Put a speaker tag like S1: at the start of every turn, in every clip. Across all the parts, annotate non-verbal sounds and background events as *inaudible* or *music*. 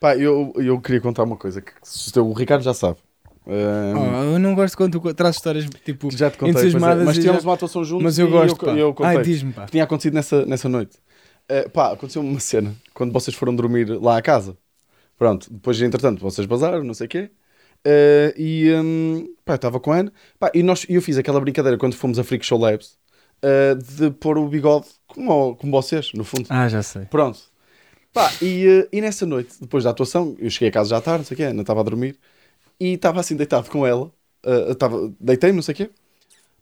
S1: Pá, eu, eu queria contar uma coisa que o Ricardo já sabe. Ahm,
S2: Oh, eu não gosto quando tu trazes histórias tipo.
S1: já te contei, é.
S2: entusiasmadas
S1: mas
S2: e
S1: tínhamos
S2: já-
S1: uma atuação juntos
S2: Mas eu gosto.
S1: eu, eu.
S2: Ai, diz-me, pá.
S1: que tinha acontecido nessa, nessa noite. Uh, pá, aconteceu uma cena quando vocês foram dormir lá à casa. Pronto, depois, entretanto, vocês bazaram, não sei o quê. Uh, e hum, pá, eu estava com a Ana. Pá, e nós, eu fiz aquela brincadeira quando fomos a Freak Show Labs uh, de pôr o bigode como, como vocês, no fundo.
S2: Ah, já sei.
S1: Pronto. Pá, e, uh, e nessa noite, depois da atuação, eu cheguei a casa já tarde, não sei o quê, a Ana estava a dormir e estava assim deitado com ela. Uh, estava- Deitei-me, não sei o quê.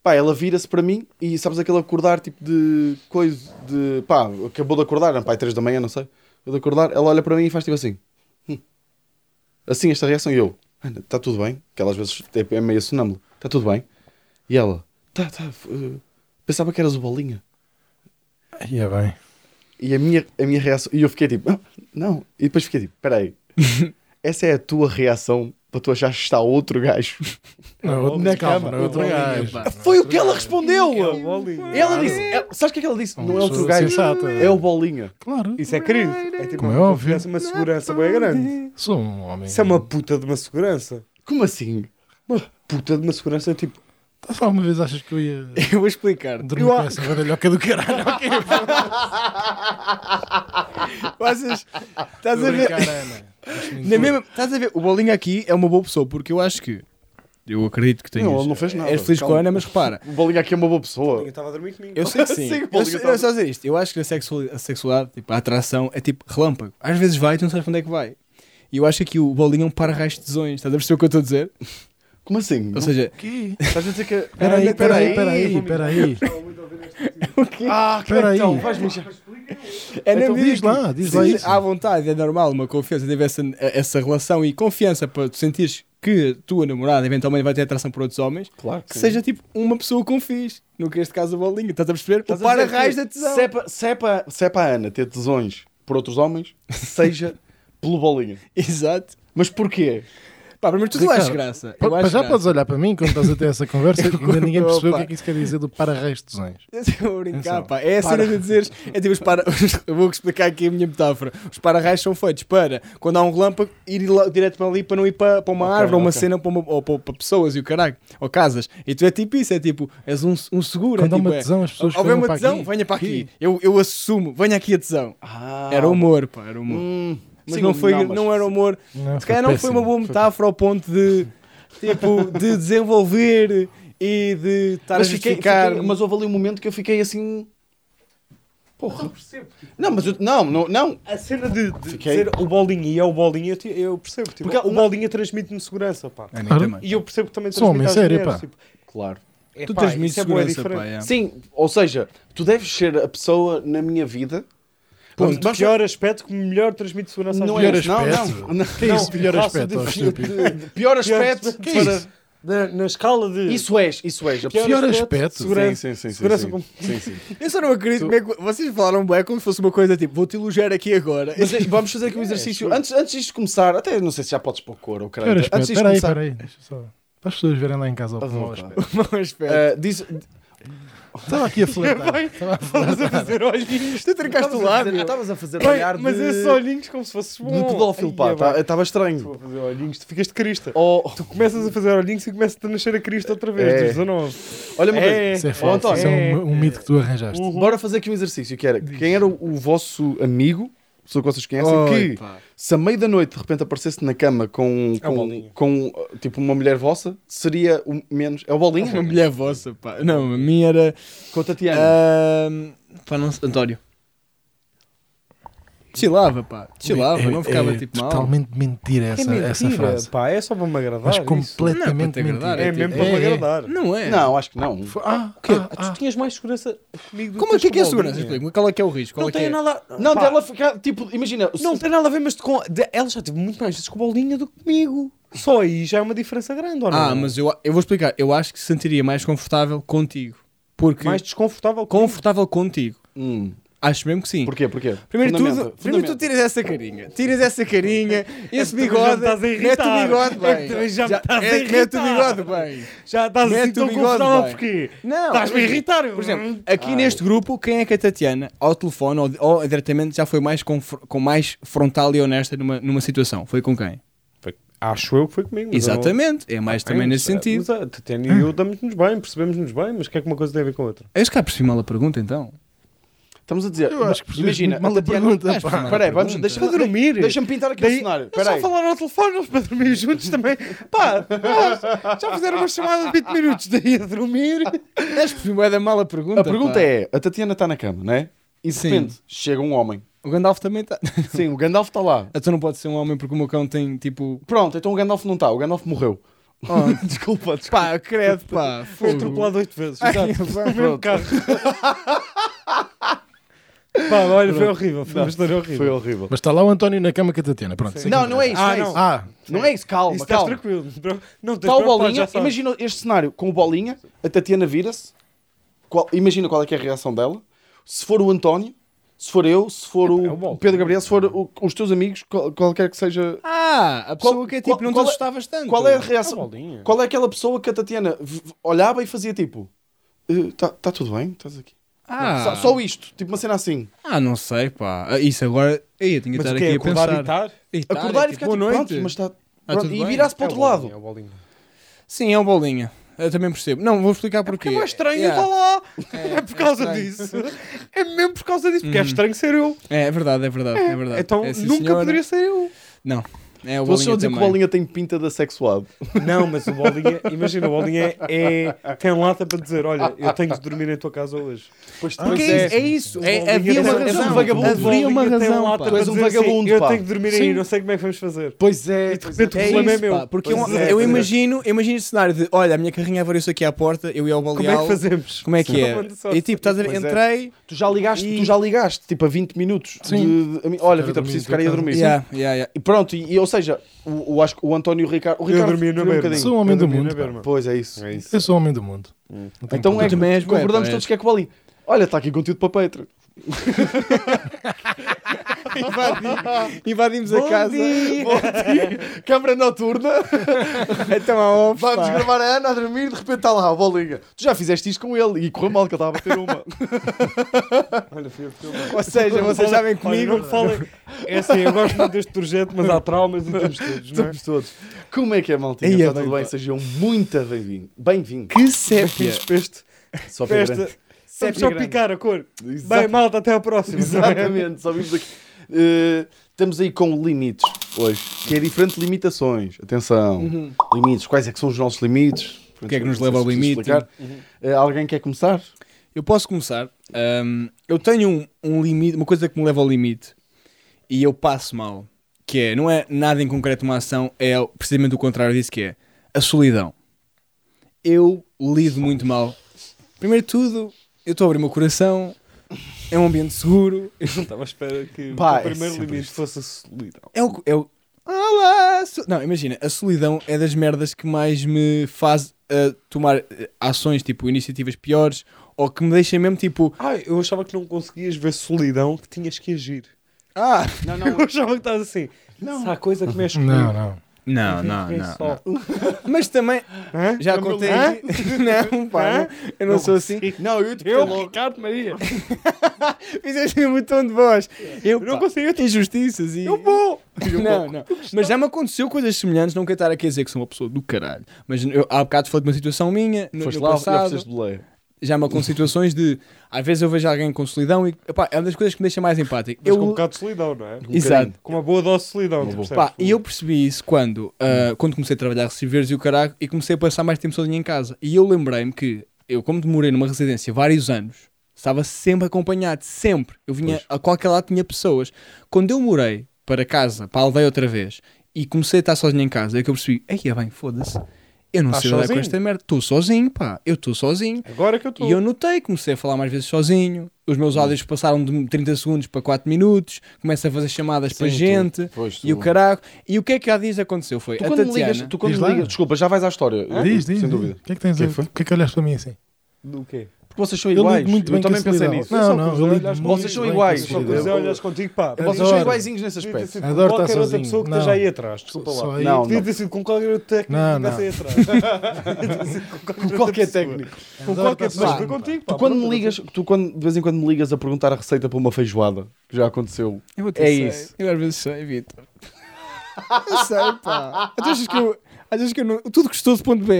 S1: Pá, ela vira-se para mim e sabes aquele acordar tipo de coisa de pá, acabou de acordar, era pá, 3 da manhã, não sei. Eu de acordar, ela olha para mim e faz tipo assim. Hum. Assim, esta reação e eu, está tudo bem? Que ela às vezes é é meio sonâmbula, está tudo bem? E ela, tá, tá, uh, pensava que eras o bolinha.
S3: É bem.
S1: E a minha, a minha reação, e eu fiquei tipo, "Ah, não. E depois fiquei tipo, peraí, *laughs* essa é a tua reação para tu achares que está outro gajo?
S3: Não, outro-
S2: Na cama,
S3: não é outro gajo.
S1: Foi o que ela respondeu!
S4: É.
S1: Ela disse, ela- sabes o que é que ela disse? Não é outro gajo,
S3: sensata.
S1: é o bolinha.
S3: Claro.
S4: Isso é querido. É tipo
S3: Como é
S4: uma
S3: óbvio.
S4: confiança, uma segurança bem grande.
S3: Sou um homem.
S4: Isso é uma puta de uma segurança.
S1: Como assim?
S4: Uma puta de uma segurança, tipo.
S3: Estás alguma vez achas que eu ia *laughs*
S2: Eu vou explicar.
S3: dormir
S2: Eu
S3: com
S2: a-
S3: essa badalhoca do caralho? Ok, *laughs*
S2: Vocês. Estás a ver?
S3: Ana.
S2: Na mesma, estás a ver? O Bolinho aqui é uma boa pessoa, porque eu acho que. Eu acredito que tenhas.
S1: Não, ele não fez nada.
S2: És feliz com a
S1: Calma.
S2: Ana, mas repara.
S1: O bolinha aqui é uma boa pessoa.
S4: Ninguém estava a dormir comigo.
S2: Eu sei que sim. *laughs*
S1: Sim,
S2: eu,
S1: Bolinha tá-
S2: eu só dizer isto. Eu acho que a, sexual- a sexualidade, tipo, a atração é tipo relâmpago. Às vezes vai e tu não sabes para onde é que vai. E eu acho que aqui o Bolinho é um para-raios de tesões. Estás a perceber o que eu estou a dizer?
S1: Como assim?
S2: Ou seja,
S3: Que?
S1: estás a dizer que. *laughs*
S3: Peraí, peraí, peraí, peraí.
S1: Ah, que
S3: Peraí.
S1: então, vais-me encher.
S2: é
S3: Então
S2: mesmo
S3: diz lá, diz lá isso.
S2: À vontade, é normal uma confiança, teve essa, essa relação e confiança para tu sentires que a tua namorada eventualmente vai ter atração por outros homens,
S1: Claro
S2: que seja tipo uma pessoa com fiz. No que este caso a bolinha, estás a perceber?
S1: Estás
S2: o para-raios
S1: que
S2: da tesão.
S1: Se é, para, se, é para, se é para a Ana ter tesões por outros homens, seja *laughs* pelo bolinha.
S2: Exato.
S1: Mas porquê?
S2: Pá, mas tu
S3: Ricardo,
S2: achas graça. Eu acho
S3: já
S2: graça.
S3: podes olhar para mim quando estás a ter essa conversa *laughs* e ainda ninguém percebeu o que é que isso quer dizer do para-reis de tesões.
S2: Eu Estou a brincar, pá. É a cena de dizeres. É tipo os para. *laughs* Eu vou explicar aqui a minha metáfora. Os para-raios são feitos para, quando há um relâmpago, ir lá- direto para ali para não ir para, para uma
S1: Ok,
S2: árvore, ou uma cena, para, uma- ou para, para pessoas e o caralho. Ou casas. E tu é tipo isso, é tipo, és um, um seguro.
S3: Quando
S2: é
S3: há
S2: tipo,
S3: uma
S2: é,
S3: tesão, as pessoas
S2: ver
S3: venham
S2: uma tesão, venha para aqui. Eu, eu assumo, venha aqui a tesão.
S1: Ah,
S2: Era humor, pá, era humor.
S1: Hum,
S2: Mas
S1: sim,
S2: não, foi,
S1: mas-
S2: não, era humor.
S3: Não,
S2: Se calhar não foi uma boa metáfora ao ponto de, tipo, de *laughs* desenvolver e de estar
S1: Mas,
S2: a
S1: fiquei,
S2: justificar.
S1: fiquei- mas houve ali um momento que eu fiquei assim. Porra. Não, mas eu, não, não, não.
S4: A cena de, de
S1: Fiquei-
S4: dizer o bolinho e é o bolinho, eu, eu percebo. Tipo,
S1: Porque
S4: o
S1: não-
S4: bolinho transmite-me segurança, pá.
S2: Nem
S3: Claro.
S4: E eu percebo que também
S3: Sou homem
S4: transmite às
S3: sério,
S4: mulheres,
S3: pá.
S4: tipo,
S1: Claro.
S4: é,
S2: Tu
S4: pá,
S2: transmites
S4: é
S2: segurança,
S4: diferente.
S2: pá, é.
S1: Sim, ou seja, tu deves ser a pessoa na minha vida.
S4: Ponto,
S1: vamos-
S4: pior aspecto que melhor transmite segurança
S1: Não
S3: Pior
S1: é isso, não,
S3: aspecto.
S1: não, não.
S3: Que é isso, *laughs* pior aspecto,
S4: de-
S3: estúpido.
S1: De- Pior aspecto
S4: Que
S1: para.
S4: isso? Na, na escala de.
S1: Isso és, isso és. A
S4: Pior
S3: Pior
S4: aspecto,
S3: aspecto.
S4: segurança.
S1: Sim, sim, sim, sim,
S4: segurança
S1: sim.
S4: com-
S1: Sim, sim. *laughs*
S2: Eu só não acredito como é que vocês falaram bem como se fosse uma coisa tipo, vou-te elogiar aqui agora.
S1: Mas é, vamos fazer aqui um *laughs* exercício. Antes, antes disto de começar, até não sei se já podes pôr cor ou caralho. Antes disto de
S3: Espera aí,
S1: começar.
S3: espera aí. Deixa só. Para as pessoas verem lá em casa o mau aspecto.
S2: Mau aspecto.
S1: ah, diz,
S3: Estava aqui a flertar.
S4: Bem,
S3: Estava a
S4: Estavas a fazer olhinhos.
S2: Tu trincaste o
S1: Estavas a fazer-
S2: lábio.
S1: Estavas a fazer olhar
S4: mas
S1: de,
S4: esses olhinhos como se fosse
S1: de
S4: bom.
S1: pedófilo, pá.
S4: Ai,
S1: tá-
S4: é,
S1: Estava
S4: Estou
S1: estranho.
S4: a fazer olhinhos, tu ficas de crista.
S1: Oh,
S4: Tu começas a fazer olhinhos e começa a nascer a crista outra vez,
S1: É.
S4: dos 19.
S1: olha uma coisa.
S4: É.
S3: Isso é
S1: Oh. António.
S3: Isso é um, mito que tu arranjaste.
S1: Bora fazer aqui um exercício que era quem era o vosso amigo, pessoa que vocês conhecem,
S2: Oi,
S1: que
S2: pá.
S1: se a meio da noite de repente aparecesse na cama com,
S4: É
S1: com, uh, tipo uma mulher vossa, seria o menos. É o Bolinha? *laughs*
S2: Uma mulher vossa, pá. Não, a minha era.
S1: Com a Tatiana.
S2: ahm, pá, não. António. Chilava, pá. Chilava,
S3: É-
S2: não ficava
S3: é
S2: tipo mal.
S3: Totalmente mentira essa,
S4: é mentira,
S3: essa frase.
S4: pá, é só para me agradar.
S3: Mas
S4: isso.
S3: completamente
S2: Não é
S3: mentira.
S4: É mesmo para me
S3: É, é.
S4: agradar.
S2: Não é.
S1: Não, acho que não.
S3: Foi- Ah,
S4: O quê?
S3: ah,
S4: tu
S3: ah.
S4: tinhas mais segurança comigo do
S2: Como é que é, que é a segurança? Explica-me. Qual é que é o risco? Qual
S4: Não
S2: é
S4: tem
S2: é?
S4: nada.
S1: Não,
S4: pá,
S1: dela ficar, tipo, imagina.
S4: Não tem nada a ver, mas com... ela já teve muito mais vezes com Bolinha do que comigo. Só aí já é uma diferença grande, ou não?
S2: Ah, mas eu, eu vou explicar. Eu acho que se sentiria mais confortável contigo. Porque.
S4: Mais desconfortável comigo.
S2: confortável contigo.
S1: Hum.
S2: Acho mesmo que sim.
S1: Porquê? Porquê?
S2: Primeiro
S1: Fundamenta,
S2: tudo, primeiro tu tiras essa carinha, tiras essa carinha, *laughs* esse
S4: já me
S2: bigode,
S4: estás a
S2: mete o
S4: irritar.
S2: bigode
S4: É
S2: bem.
S4: também já me estás a
S2: é, mete o
S4: irritar.
S2: bigode bem.
S4: Já estás
S2: Mete o
S4: tão
S2: bigode,
S4: confortável porquê?
S2: Não,
S4: Estás-me a irritar.
S2: Por exemplo, aqui neste grupo, quem é que a Tatiana, ao telefone ou, ou diretamente, já foi mais com, com mais frontal e honesta numa, numa situação? Foi com quem?
S4: Acho eu que foi comigo. eu não-
S2: Exatamente, é mais
S4: Ok,
S2: também
S4: mas,
S2: nesse sentido.
S4: Mas a Tatiana e eu damos-nos bem, percebemos-nos bem, mas o que é que uma coisa tem a ver com a outra?
S2: Eu se calhar percebi mal a pergunta então.
S1: Estamos a dizer.
S3: Eu acho que
S1: imagina,
S3: mal a pergunta.
S1: Espera aí, vamos, deixa-me
S4: Para dormir.
S1: Deixa-me pintar aqui o
S4: Daí,
S1: cenário.
S4: eles só falaram ao telefone, eles para dormir juntos também. *laughs* Pá, já fizeram uma chamada de 20 minutos daí a dormir.
S2: Acho que percebi bué da mal a pergunta.
S1: A pergunta
S2: pá.
S1: é: a Tatiana está na cama, não é? E de
S2: Sim.
S1: repente chega um homem.
S2: O Gandalf também está. *laughs*
S1: Sim, o Gandalf está lá.
S2: Então não pode ser um homem porque o meu cão tem tipo.
S1: Pronto, então o Gandalf não está. O Gandalf morreu.
S2: Oh, *laughs*
S1: desculpa, desculpa.
S2: pá, credo, pá.
S4: Foi atropelado 8 vezes.
S2: Ai,
S4: Exato.
S2: pá,
S4: No mesmo carro. Pá, olha, foi horrível. Foi uma história horrível.
S1: Foi horrível.
S3: Mas está lá o António na cama com a Tatiana. Pronto. é que
S1: Não, não é isso.
S4: Ah,
S1: não, é
S4: não.
S1: isso.
S3: Ah,
S1: Não é isso, calma,
S4: Isso estás
S1: calma.
S4: tranquilo. Não, tens
S1: Está o Bolinha, imagina este cenário com o Bolinha, a Tatiana vira-se, qual- imagina qual é que é a reação dela. Se for o António, se for eu, se for
S4: É o
S1: o
S4: Bolinha.
S1: Pedro Gabriel, se for o- os teus amigos, qual- qualquer que seja.
S2: Ah, a pessoa
S1: Qual-
S2: que é tipo,
S1: qual-
S2: não te
S1: qual é-
S2: assustavas tanto.
S1: Qual é a
S4: É o
S1: reação?
S4: Bolinha.
S1: Qual é aquela pessoa que a Tatiana v- v- olhava e fazia tipo: Está tá tudo bem? Estás aqui?
S2: Ah,
S1: Só, só isto, tipo uma cena assim.
S2: ah, não sei, pá. Ah, Isso agora. Ei, eu tinha que
S4: Mas
S2: estar aqui
S4: é?
S2: a
S4: Acordar
S2: pensar.
S4: e estar?
S2: E tá,
S1: Acordar
S2: é
S1: e ficar
S2: boa
S1: tipo:
S2: noite.
S1: Pronto, mas está.
S2: Ah,
S1: pronto,
S2: tudo
S1: e
S2: bem.
S1: virar-se para
S4: É
S1: outro
S4: o
S1: lado.
S4: Bolinha, é o Bolinha.
S2: Sim, é o bolinha. Eu também percebo. Não, vou explicar porquê.
S4: É mais estranho
S2: Yeah.
S4: estar lá.
S2: É, *laughs*
S4: É por causa
S2: estranho.
S4: disso. É mesmo por causa disso. Porque é
S2: Uhum.
S4: estranho ser eu.
S2: É, é verdade, é verdade, é, verdade.
S4: Então
S2: É, sim,
S4: nunca
S2: senhora.
S4: poderia ser eu.
S2: Não, é o
S1: Vocês estão
S2: bolinha
S1: a dizer que o. Bolinha tem pinta de assexuado.
S4: Não, mas o Bolinha, imagina, o Bolinha é, tem lata para dizer: Olha, eu tenho de dormir em tua casa hoje.
S1: Pois tu
S2: Porque é, isso, é isso.
S4: O
S2: É,
S4: Bolinha
S2: havia
S4: tem-
S2: uma
S1: és um
S2: razão.
S1: vagabundo.
S2: Havia uma razão.
S1: Tu és um
S4: assim,
S1: vagabundo,
S4: Eu tenho de dormir
S2: Sim.
S4: aí, não sei como é que vamos fazer.
S1: Pois é,
S4: E de repente o
S2: É
S4: problema é
S2: isso,
S4: meu.
S2: pá, porque
S4: Pois
S2: eu,
S4: é,
S2: eu
S4: pois é.
S2: imagino, eu imagino esse cenário de olha, a minha carrinha apareceu aqui à porta, eu ia ao
S4: Como
S2: baleal.
S4: é que fazemos?
S2: Como é que é? E tipo, estás a ver,
S1: Pois é.
S2: entrei.
S1: Tu já ligaste, tu já ligaste, tipo a 20 minutos. Olha, Vitor, preciso ficar aí a dormir. E pronto, e, e, ou seja, o, o, acho que o António e o Ricardo.
S4: Eu
S1: Ricardo
S4: dormi na
S1: um
S4: berma.
S1: bocadinho.
S3: Sou um homem do mundo.
S1: Pois é isso.
S4: É isso.
S3: Eu sou um homem do mundo. Tenho
S1: Então é
S2: Tu também és bué,
S1: concordamos
S2: pá,
S1: todos que é o Bolinha. Olha, está aqui conteúdo para Patreon. *laughs*
S2: Invadi- Invadimos a casa.
S1: Câmara noturna.
S2: Então off,
S1: Vamos
S2: pá.
S1: gravar a Ana a dormir. De repente está lá a Bolinha. Tu já fizeste isto com ele e correu mal que ele estava a bater uma. *laughs*
S4: Olha, fui.
S2: Ou seja, vocês sabem
S4: Olha,
S2: comigo.
S4: não me falem. É assim, eu gosto muito deste projeto, mas há traumas e temos todos, não é?
S1: Estamos todos. Como é que é, maltinha?
S2: Aí é
S1: Está tudo
S2: bem.
S1: Sejam muito bem-vindos. Bem-vindos.
S2: Que sépia.
S4: Peste,
S1: Só para
S4: peste. Vamos só picar a cor.
S1: Exato.
S4: Bem, malta, até à próxima.
S1: Exatamente, só vimos aqui. Eh, estamos aí com limites hoje, que é diferente de limitações. Atenção,
S2: Uhum.
S1: limites. Quais é que são os nossos limites?
S2: O que é que nos leva ao limite?
S1: explicar. Eh, alguém quer começar?
S2: Eu posso começar. Ahm, eu tenho um, um limite, uma coisa que me leva ao limite e eu passo mal. Que é, não é nada em concreto uma ação, é precisamente o contrário disso que é a solidão. Eu lido muito mal. Primeiro de tudo, eu estou a abrir o meu coração, é um ambiente seguro, *laughs*
S4: Eu não estava à espera que
S1: Pá,
S4: o primeiro
S1: é
S4: limite
S1: isto.
S4: fosse a solidão.
S2: É o. É o Olá! so- Não, imagina, a solidão é das merdas que mais me faz uh, tomar uh, ações, tipo, iniciativas piores, ou que me deixa mesmo tipo.
S4: Ah, eu achava que não conseguias ver solidão, que tinhas que agir.
S2: Ah!
S1: Não, *laughs*
S4: Eu achava que estavas assim.
S1: Não.
S4: Se há coisa que mexe comigo.
S3: Não, não.
S2: Não, não,
S4: é
S2: não. não. *laughs* Mas também,
S4: Hã?
S2: já contei.
S4: Hã? *laughs*
S2: Não, pá,
S4: Hã?
S2: não, eu não, sou assim.
S1: Não, eu te
S4: Eu,
S1: logo.
S4: Ricardo Maria. *laughs*
S2: Fizeste um tom de voz. Eu,
S4: Eu não consigo.
S2: Injustiças e.
S4: Eu vou.
S2: Não, não. Mas já me aconteceu coisas semelhantes, não quero estar aqui a dizer que sou uma pessoa do caralho. Mas eu, há bocado falei de uma situação minha, no,
S1: Foste
S2: no
S1: lá e
S2: passado.
S1: ofereceste boleia.
S2: Já me acontecem *laughs* situações de às vezes eu vejo alguém com solidão e epá, é uma das coisas que me deixa mais empático.
S4: Mas
S2: Eu,
S4: com um bocado de solidão, não é?
S2: Exato.
S4: Com uma boa dose de solidão,
S2: e eu percebi isso quando, ah, quando comecei a trabalhar recibeiros e o caralho e comecei a passar mais tempo sozinho em casa. E eu lembrei-me que eu, como demorei numa residência vários anos, estava sempre acompanhado, sempre. Eu vinha
S1: Pois.
S2: a qualquer lado tinha pessoas. Quando eu morei para casa, para a aldeia outra vez, e comecei a estar sozinho em casa, é que eu percebi, ei, é bem, foda-se. Eu não
S4: Estás
S2: sei lidar com
S4: sozinho?
S2: esta merda. Estou sozinho, pá. Eu estou sozinho.
S4: Agora que eu estou.
S2: E eu notei, comecei a falar mais vezes sozinho. Os meus áudios passaram de 30 segundos para 4 minutos. Começo a fazer chamadas para
S1: Sim, tu-
S2: gente.
S1: pois, tu-
S2: E o caralho. E o que é que há dias aconteceu? Foi
S1: Tu
S2: a Tatiana.
S1: ligas, tu quando
S3: Diz
S1: me
S3: lá.
S1: ligas, desculpa, já vais à história.
S3: Diz, diz.
S1: Sem
S3: diz.
S1: dúvida.
S3: O que é que tens
S1: Que
S3: a...
S1: foi?
S3: O que é que olhaste para mim assim?
S4: Do quê?
S1: Porque vocês são
S3: Eu
S1: iguais.
S3: muito
S1: Eu
S3: bem
S1: também
S3: com
S1: pensei nisso.
S3: Não, não, eu lido
S4: com
S1: vocês são iguais.
S3: com
S4: Só
S1: Eu-
S3: lidar.
S4: cruzei olhas contigo, pá.
S1: Vocês são iguaizinhos nesse aspecto.
S4: com
S3: Adoro estar
S4: qualquer outra
S3: sozinho.
S4: pessoa que
S3: Não.
S4: esteja aí atrás. Desculpa lá.
S1: Não, não.
S4: ter sido com qualquer outro técnico
S3: Não,
S4: que estivesse
S3: não.
S4: aí atrás. *laughs* Com qualquer
S1: técnico.
S4: Com qualquer pessoa.
S3: pá.
S4: contigo, pá.
S1: Tu quando me ligas, tu quando, de vez em quando me ligas a perguntar a receita para uma feijoada, que já aconteceu. É isso.
S2: Eu às vezes sei, Vitor. *laughs* Eu sei, pá. Às vezes que eu. Às vezes que eu não. Tudo gostoso.br.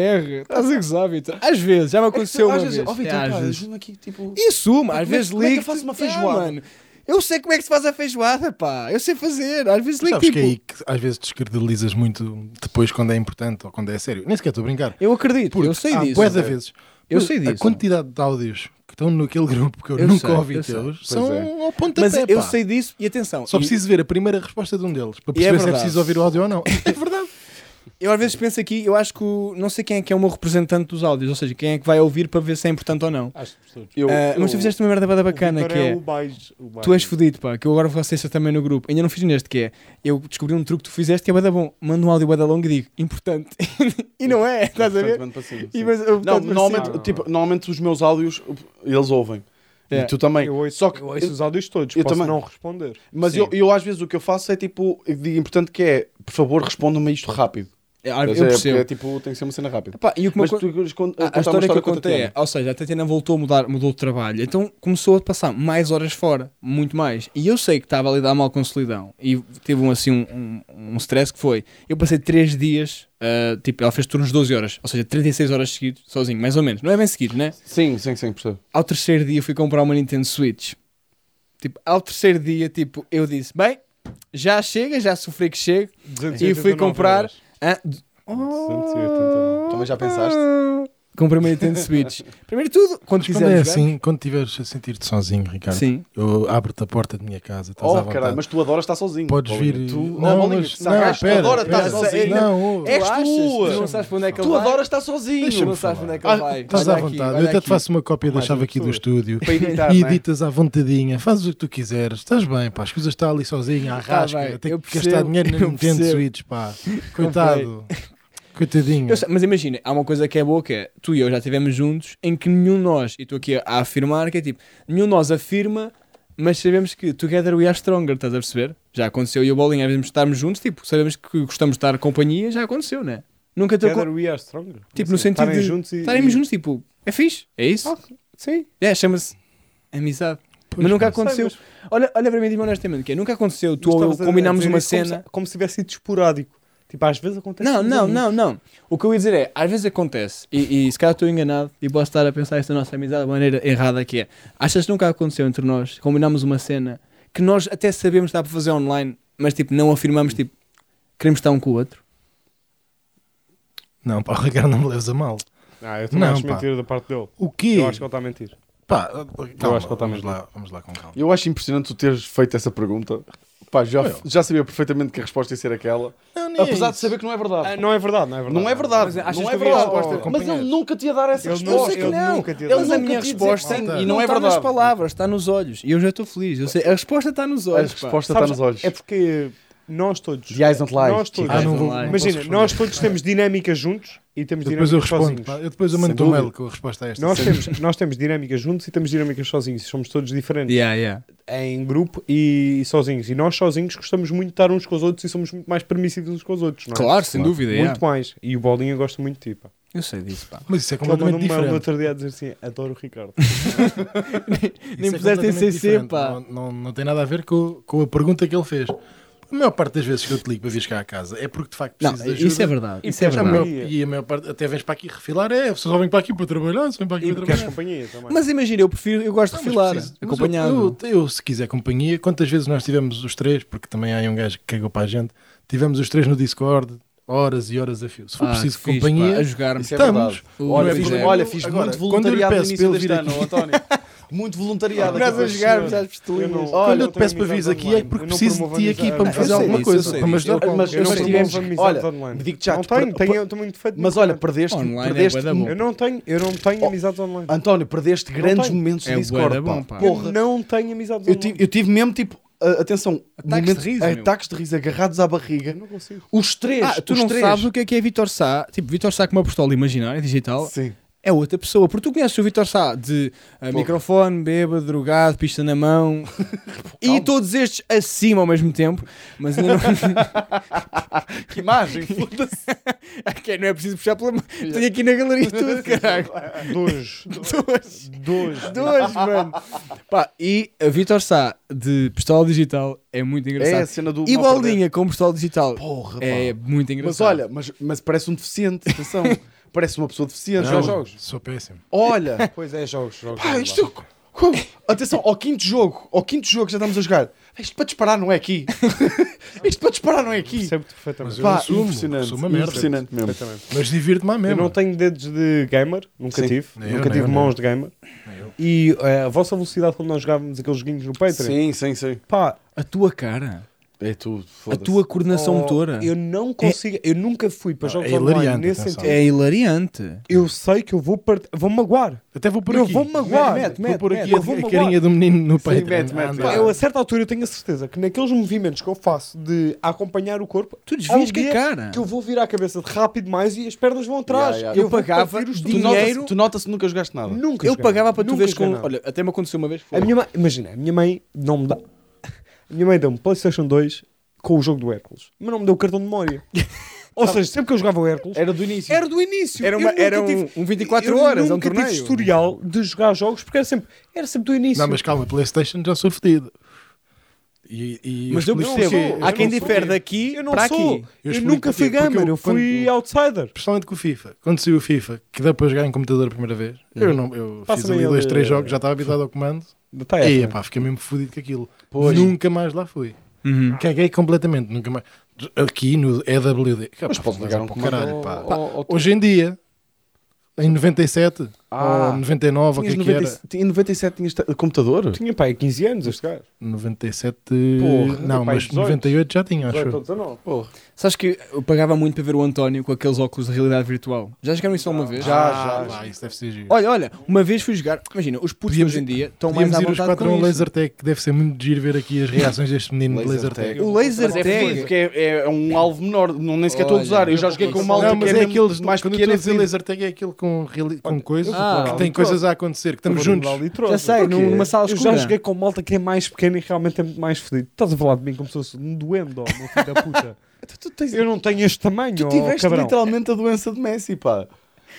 S2: Estás a gozar, Vitor. Às vezes, já me aconteceu uma
S1: às vezes,
S2: vez.
S1: oh, Vitor,
S2: É, às
S1: pá,
S2: vezes.
S1: ajuda-me aqui, tipo...
S2: E assuma, às
S1: é-
S2: vezes
S1: como é que
S2: ligo.
S1: eu faço uma
S2: tipo,
S1: feijoada?
S2: "Ah, mano, eu sei como é que se faz a feijoada, pá. Eu sei fazer. Às vezes ligo
S3: Sabes
S2: tipo.
S3: que é aí que às vezes descredibilizas muito depois quando é importante ou quando é sério. Nem sequer estou a brincar.
S2: Eu acredito,
S3: Porque
S2: eu sei
S3: há
S2: disso.
S3: bué de vezes.
S2: Eu sei disso.
S3: A quantidade de áudios que estão naquele grupo que eu,
S2: Eu
S3: nunca
S2: sei,
S3: ouvi
S2: eu sei.
S3: teus
S1: Pois
S3: são
S1: é.
S3: ao pontapé,
S2: Mas eu
S3: pá.
S2: sei disso e atenção.
S3: Só
S2: e
S3: preciso ver a primeira resposta de um deles para
S2: é
S3: perceber se é
S2: verdade.
S3: preciso ouvir o áudio ou não. *laughs* É verdade.
S2: Eu às vezes penso aqui, eu acho que o- não sei quem é que é o meu representante dos áudios, ou seja, quem é que vai ouvir para ver se é importante ou não.
S4: Acho que todos.
S1: Eu,
S2: Ah, mas tu fizeste uma merda bada bacana
S4: O
S2: que
S4: Vitor
S2: é.
S4: o mais- o mais-
S2: Tu és fodido, pá, que eu agora vou ser também no grupo. Ainda não fiz neste, que é. Eu descobri um truque que tu fizeste que é bada bom. Mando um áudio bada longo e digo, importante. *laughs* e não é, estás a ver?
S1: Cima,
S2: E mas,
S1: Não, normalmente,
S4: Não, não,
S1: tipo, normalmente os meus áudios, eles ouvem.
S2: É.
S1: E tu também.
S4: Eu ouço,
S1: Só que
S4: eu ouço os áudios todos,
S1: eu
S4: posso
S1: também.
S4: não responder.
S1: Mas
S2: Sim.
S1: eu, eu às vezes o que eu faço é tipo, digo importante que é, por favor, responda-me isto rápido.
S2: É, eu
S1: ver?
S2: percebo.
S1: Porque é tipo, tem que ser uma cena rápida.
S2: Pá, e o que
S1: Mas
S2: acon-
S1: tu,
S2: a, a
S1: uma
S2: história que eu contei é, ou seja, a Tatiana voltou a mudar, mudou de trabalho, então começou a passar mais horas fora, muito mais. E eu sei que estava a lidar mal com solidão. E teve um, assim, um, um, um stress que foi: eu passei 3 dias, ah, tipo, ela fez turnos de 12 horas, ou seja, 36 horas seguidos, sozinho, mais ou menos. Não é bem seguidos, né?
S1: Sim, sim, sim, percebo.
S2: Ao terceiro dia fui comprar uma Nintendo Switch. Tipo, ao terceiro dia, tipo, eu disse: bem, já chega, já sofri que chego. E fui comprar. Ah, d-
S4: 289.
S1: Também já pensaste?
S2: Comprei uma Nintendo Switch. Primeiro de tudo, quando
S3: Mas quando
S2: quiseres
S3: é
S2: jogar-
S3: assim, quando estiveres a sentir-te sozinho, Ricardo,
S2: Sim.
S3: eu abro-te a porta da minha casa, estás à
S1: Oh,
S3: vontade.
S1: caralho, mas tu adoras estar sozinho.
S3: Podes vir.
S1: Tu,
S3: não,
S1: Bolinha,
S3: mas,
S1: tu
S3: não,
S1: sagaste,
S3: pera,
S1: adora estar
S3: pera.
S1: sozinho.
S3: Não, oh,
S1: És
S2: Tu
S1: tu.
S2: Tu não sabes para onde é que ele
S1: Tu
S2: vai?
S1: adoras estar sozinho.
S2: Tu não sabes para onde é que ele vai.
S3: Estás à vontade. eu até te faço uma cópia da chave aqui do estúdio.
S1: Para editar,
S3: E
S1: não é?
S3: editas à vontadinha, fazes o que tu quiseres, estás bem, pá, as coisas estão ali sozinha, à
S2: Tá
S3: rasca, tem que gastar dinheiro na
S2: eu
S3: Nintendo. Switch, pá, coitado, coitadinho.
S2: Eu sei, mas imagina, há uma coisa que é boa que é tu e eu já estivemos juntos em que nenhum de nós, e estou aqui a, afirmar que é tipo, nenhum de nós afirma, mas sabemos que together we are stronger, estás a perceber? Já aconteceu e o Bolinha, às vezes estarmos juntos, tipo, sabemos que gostamos de estar em companhia, já aconteceu, né? Nunca te
S4: Together we are stronger.
S2: Tipo, no
S4: Assim,
S2: sentido
S4: estarem
S2: de
S4: juntos e-
S2: estaremos
S4: e-
S2: juntos, tipo, é fixe, é isso?
S4: Ah, Sim.
S2: É, chama-se amizade.
S3: Pois,
S2: mas nunca aconteceu.
S4: Sei,
S2: Olha, olha para mim, diz-me honestamente, que é, nunca aconteceu, tu
S4: mas
S2: ou eu combinámos uma
S4: isso como se-
S2: cena.
S4: Como se tivesse sido esporádico. Tipo, às vezes acontece.
S2: Não, não, não, não. O que eu ia dizer é, às vezes acontece, e, e se calhar estou enganado e posso estar a pensar esta nossa amizade de maneira errada que é. Achas que nunca aconteceu entre nós, combinámos uma cena que nós até sabemos que dá para fazer online, mas tipo, não afirmamos, tipo, queremos estar um com o outro?
S3: Não, pá, o Ricardo não me leves a mal.
S4: Ah, eu também
S3: Não,
S4: acho
S3: pá.
S4: mentira da parte dele.
S3: O quê?
S4: Eu acho que ele está a mentir.
S3: Pá, calma,
S4: acho que ele tá
S3: vamos,
S4: mesmo.
S3: lá, vamos lá com calma.
S1: Eu acho impressionante tu teres feito essa pergunta. Pá, já, já sabia perfeitamente que a resposta ia ser aquela.
S3: Não, nem é
S1: Apesar de
S3: isso.
S1: saber que não é verdade.
S4: Ah, não é verdade, não é verdade.
S1: não é verdade.
S2: Mas achas
S1: não
S2: que
S1: é
S2: havia
S1: verdade.
S2: resposta?
S1: mas ele nunca te ia dar essa
S4: Ele
S1: resposta.
S4: não-
S2: Eu sei que
S4: ele
S2: não.
S4: nunca te ia
S1: Ele
S4: dar.
S2: Mas a minha resposta
S1: que sim,
S3: não
S1: e não é
S2: está nas
S1: verdade.
S2: palavras, está nos olhos. E eu já estou feliz. Eu sei, a resposta está nos
S1: A
S2: olhos. pá.
S1: resposta está
S4: Sabes,
S1: nos olhos.
S4: É porque nós todos.
S1: The eyes don't lie.
S4: Nós todos.
S3: Ah, não não
S4: Imagina, nós todos temos dinâmicas juntos e temos
S3: Depois eu
S4: dinâmicas
S3: respondo,
S4: sozinhos.
S3: pá. Eu depois eu mando um mail com a resposta a esta.
S4: Nós temos, nós temos dinâmicas juntos e temos dinâmicas sozinhos. Somos todos diferentes.
S2: Yeah, yeah.
S4: Em grupo e sozinhos. E nós sozinhos gostamos muito de estar uns com os outros e somos muito mais permissivos uns com os outros. Não é?
S2: Claro, sem
S3: Claro.
S2: dúvida.
S4: Muito
S2: yeah.
S4: mais. E o Bolinha gosta muito de ti. Pá.
S2: Eu sei disso, pá.
S3: Mas isso é
S4: Ele
S3: completamente
S4: um mail no
S3: diferente.
S4: outro dia a dizer assim: adoro o Ricardo. *laughs*
S2: Nem
S3: Isso é
S2: puseste em CC,
S3: diferente.
S2: pá.
S3: Não, não, não tem nada a ver com, com a pergunta que ele fez. A maior parte das vezes que eu te ligo para vir cá a casa é porque de facto
S2: Não,
S3: preciso de ajuda.
S2: isso é verdade.
S4: E
S2: Isso é
S4: depois
S3: A
S2: verdade.
S3: maior- e a maior parte, até vens para aqui refilar, é, só vem para aqui para trabalhar, só vem para aqui
S4: E
S3: para trabalhar.
S4: companhia também.
S2: Mas imagina, eu prefiro, eu gosto de
S3: Não, mas
S2: refilar,
S3: preciso-
S2: acompanhado.
S3: Eu, eu, eu, se quiser companhia, quantas vezes nós tivemos os três, porque também há um gajo que cagou para a gente, tivemos os três no Discord, horas e horas a fio. Se for
S2: Ah,
S3: preciso
S2: fixe,
S3: companhia,
S2: pá, a jogar
S1: Isso é
S3: Estamos.
S1: verdade. Olha,
S2: Luís
S1: fiz,
S2: é-
S1: olha, fiz
S3: Agora,
S1: muito
S3: quando eu lhe
S1: voluntariado no início deste ano, António. *laughs* Muito voluntariado.
S2: Nós a
S1: aqui
S2: jogarmos às pistolinhas.
S3: Quando eu te peço para vir aqui é porque preciso de ti aqui para me fazer
S2: sei
S3: alguma coisa,
S2: mas
S4: Eu não
S1: Nós tivemos- olha,
S4: online.
S1: digo-te já,
S4: não tenho,
S1: per-
S4: tenho, estou muito feito.
S1: Mas olha, perdeste,
S2: Online é.
S4: Eu não tenho, eu não tenho
S1: Oh,
S4: amizades online.
S1: António, perdeste grandes
S4: tenho.
S1: momentos
S2: É
S1: de
S2: bué
S1: Discord, Porra.
S4: não tenho amizades
S1: Eu
S4: online.
S1: tive, eu tive mesmo, tipo, atenção,
S2: Ataques
S1: momentos-
S2: de riso, meu.
S1: ataques de riso agarrados à
S4: Eu
S1: barriga.
S4: não consigo.
S1: Os três,
S2: Ah, tu
S1: os
S2: não
S1: três.
S2: sabes o que é que é Vitor Sá? Tipo, Vitor Sá com uma pistola imaginária, digital,
S1: Sim.
S2: É outra pessoa. Porque tu conheces o Vitor Sá de ah, microfone, bêbado, drogado, pista na mão *laughs* e todos estes acima ao mesmo tempo, mas ainda não. *laughs*
S1: Que imagem, *laughs* foda-se.
S2: Ok, não é preciso puxar pela mão. Tenho aqui na galeria tudo, caralho.
S4: Dois.
S2: Dois.
S4: Dois.
S2: Dois, mano. Pá, e a Vitor Sá de pistola digital é muito
S1: É a
S2: engraçado.
S1: cena do.
S2: Igualdinha com pistola digital.
S1: Porra,
S2: É
S1: pá.
S2: muito
S1: Mas
S2: engraçado.
S1: olha, mas, mas parece um deficiente, atenção. Parece uma pessoa deficiente.
S3: Não,
S1: jogos.
S3: Sou péssimo.
S1: Olha, *laughs*
S4: Pois é, jogos. jogos
S1: pá, isto. como? Atenção, ao quinto jogo, ao quinto jogo que já estamos a jogar. Isto para disparar não é aqui. *laughs* isto para disparar não é aqui.
S4: Percebo-te perfeitamente.
S3: eu
S1: Pá,
S3: assumo,
S1: impressionante.
S3: sou uma merda.
S1: Impressionante mesmo.
S3: Mas divirto-me à
S4: Eu
S3: mesma.
S4: não tenho dedos de gamer, nunca
S1: Sim.
S4: tive.
S3: Nem eu,
S4: nunca
S3: nem
S4: tive
S3: eu,
S4: mãos de gamer.
S3: Eu.
S4: E eh, a vossa velocidade quando nós jogávamos aqueles joguinhos no Patreon,
S1: Sim, sim, sim.
S4: pá,
S2: A tua cara,
S1: É tudo.
S2: a tua coordenação
S4: oh,
S2: motora
S4: eu não consigo, eu nunca fui para jogos
S3: é
S4: online nesse
S3: atenção.
S4: sentido.
S2: é hilariante.
S4: Eu sei que eu vou part... vou magoar.
S3: Até vou por
S4: eu
S3: aqui.
S4: vou magoar.
S1: Mete,
S3: Vou
S1: mete, mete.
S3: aqui
S4: eu
S3: a,
S4: vou
S3: a carinha do menino no peito.
S1: mete, mete,
S3: a andar.
S1: mete.
S4: Eu a certa altura eu tenho a certeza que naqueles movimentos que eu faço de acompanhar o corpo,
S2: Tu
S4: um
S2: desvias com a cara.
S4: que eu vou virar a cabeça de rápido mais e as pernas vão atrás.
S1: Yeah, yeah.
S2: Eu
S4: vou
S2: pagava dinheiro-
S1: Tu notas que nunca jogaste nada.
S4: Nunca
S2: Eu pagava para tu veres com. Olha, até me aconteceu uma vez.
S4: A minha mãe, imagina, a minha mãe não me dá. Minha mãe deu-me PlayStation 2 com o jogo do Hércules, mas não me deu o cartão de memória. *laughs* Ou seja, sempre que eu jogava o Hércules,
S1: Era do início.
S4: era do início.
S2: Era,
S4: Eu
S2: uma, era um,
S4: tive-
S2: um 24
S4: eu
S2: horas, é um
S4: nunca tive
S2: torneio.
S4: historial de jogar jogos porque era sempre, era sempre do início.
S3: Não, mas calma, Playstation já sou fedido. E, e
S2: Mas eu
S3: explico
S2: percebo,
S3: porquê.
S2: há
S3: Eu
S2: quem
S3: sou.
S2: difere daqui
S4: eu não
S2: para
S4: sou.
S2: aqui.
S3: Eu
S4: Eu, nunca fui gamer,
S3: eu,
S4: eu fui
S3: quando-
S4: outsider.
S3: Principalmente com o FIFA. Quando saiu o FIFA, que dá para jogar em computador a primeira vez, eu, não, eu fiz ali dois, três jogos, já estava habituado ao comando.
S4: Tá
S3: e pá, fiquei mesmo fodido com aquilo.
S1: Pois.
S3: Nunca mais lá fui.
S2: Uhum.
S3: Caguei completamente. Nunca mais. Aqui no EWD.
S1: Mas
S3: Pá,
S1: podes ligar um
S3: caralho, pá.
S1: ao- ao-
S3: Hoje em dia, em 97
S1: Ah,
S3: ou 99, o que é que era?
S1: 90 Em 97 tinhas computador?
S4: Tinha pá, 15 anos este gajo.
S3: 97.
S4: Porra,
S3: não, mas
S4: 18.
S3: 98 já tinha, acho.
S4: 18 ou
S3: eu.
S4: 19.
S1: Porra.
S2: Sabes que eu pagava muito para ver o António com aqueles óculos de realidade virtual. Já jogaram isso alguma vez?
S1: Já,
S3: Ah,
S1: já.
S3: lá, isso deve ser giro.
S2: Olha, olha, uma vez fui jogar. Imagina, os putos
S3: Podíamos-
S2: hoje em dia estão mais
S3: Podíamos
S2: à
S3: ir os
S2: vontade
S3: quatro
S2: com
S3: um
S2: isso.
S3: tag, que deve ser muito giro ver aqui as reações deste menino de
S1: Laser tag.
S3: tag.
S2: O laser
S1: Mas é
S2: tag.
S1: fedido, porque é, é um alvo menor, não, nem sequer estou a
S2: Olha,
S1: usar. Eu já joguei com uma malta
S3: Não,
S1: que
S3: mas
S1: é,
S3: é aqueles
S1: mais
S3: quando eu estou a dizer laser tag é aquele com, reali- com coisas
S2: Ah,
S3: que tem coisas a acontecer, que estamos juntos.
S2: Já sei, num- numa sala
S4: Eu
S2: escura.
S4: já joguei com malta que é mais pequena e realmente é muito mais fedido. Estás a falar de mim como se fosse um doendo, ó, meu filho da puta. *laughs*
S1: Tu, tu tens-
S4: Eu não tenho este tamanho,
S1: tu tiveste
S4: cabrão.
S1: literalmente a doença de Messi, pá.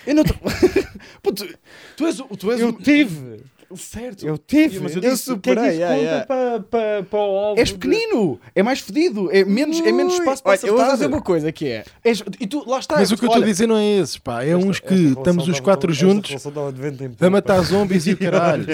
S1: Eu não. *laughs* Pô, tu, tu és, o- tu és
S4: Eu
S1: o-
S4: tive.
S1: Certo.
S4: Eu tive.
S1: Mas eu
S4: eu
S1: disse,
S4: superei. Que é que
S2: yeah, yeah.
S4: para para para o alvo?
S1: És
S4: de-
S1: pequenino, é mais fedido, é menos, é menos espaço para
S2: Olha, eu vou
S1: acertar.
S2: dizer uma coisa que é.
S1: És- e tu, lá está.
S3: Mas o que eu estou a dizer não é esses, pá. É uns
S4: Esta
S3: que
S4: relação
S3: estamos os quatro juntos
S4: de
S3: a matar zombies e o *laughs* caralho.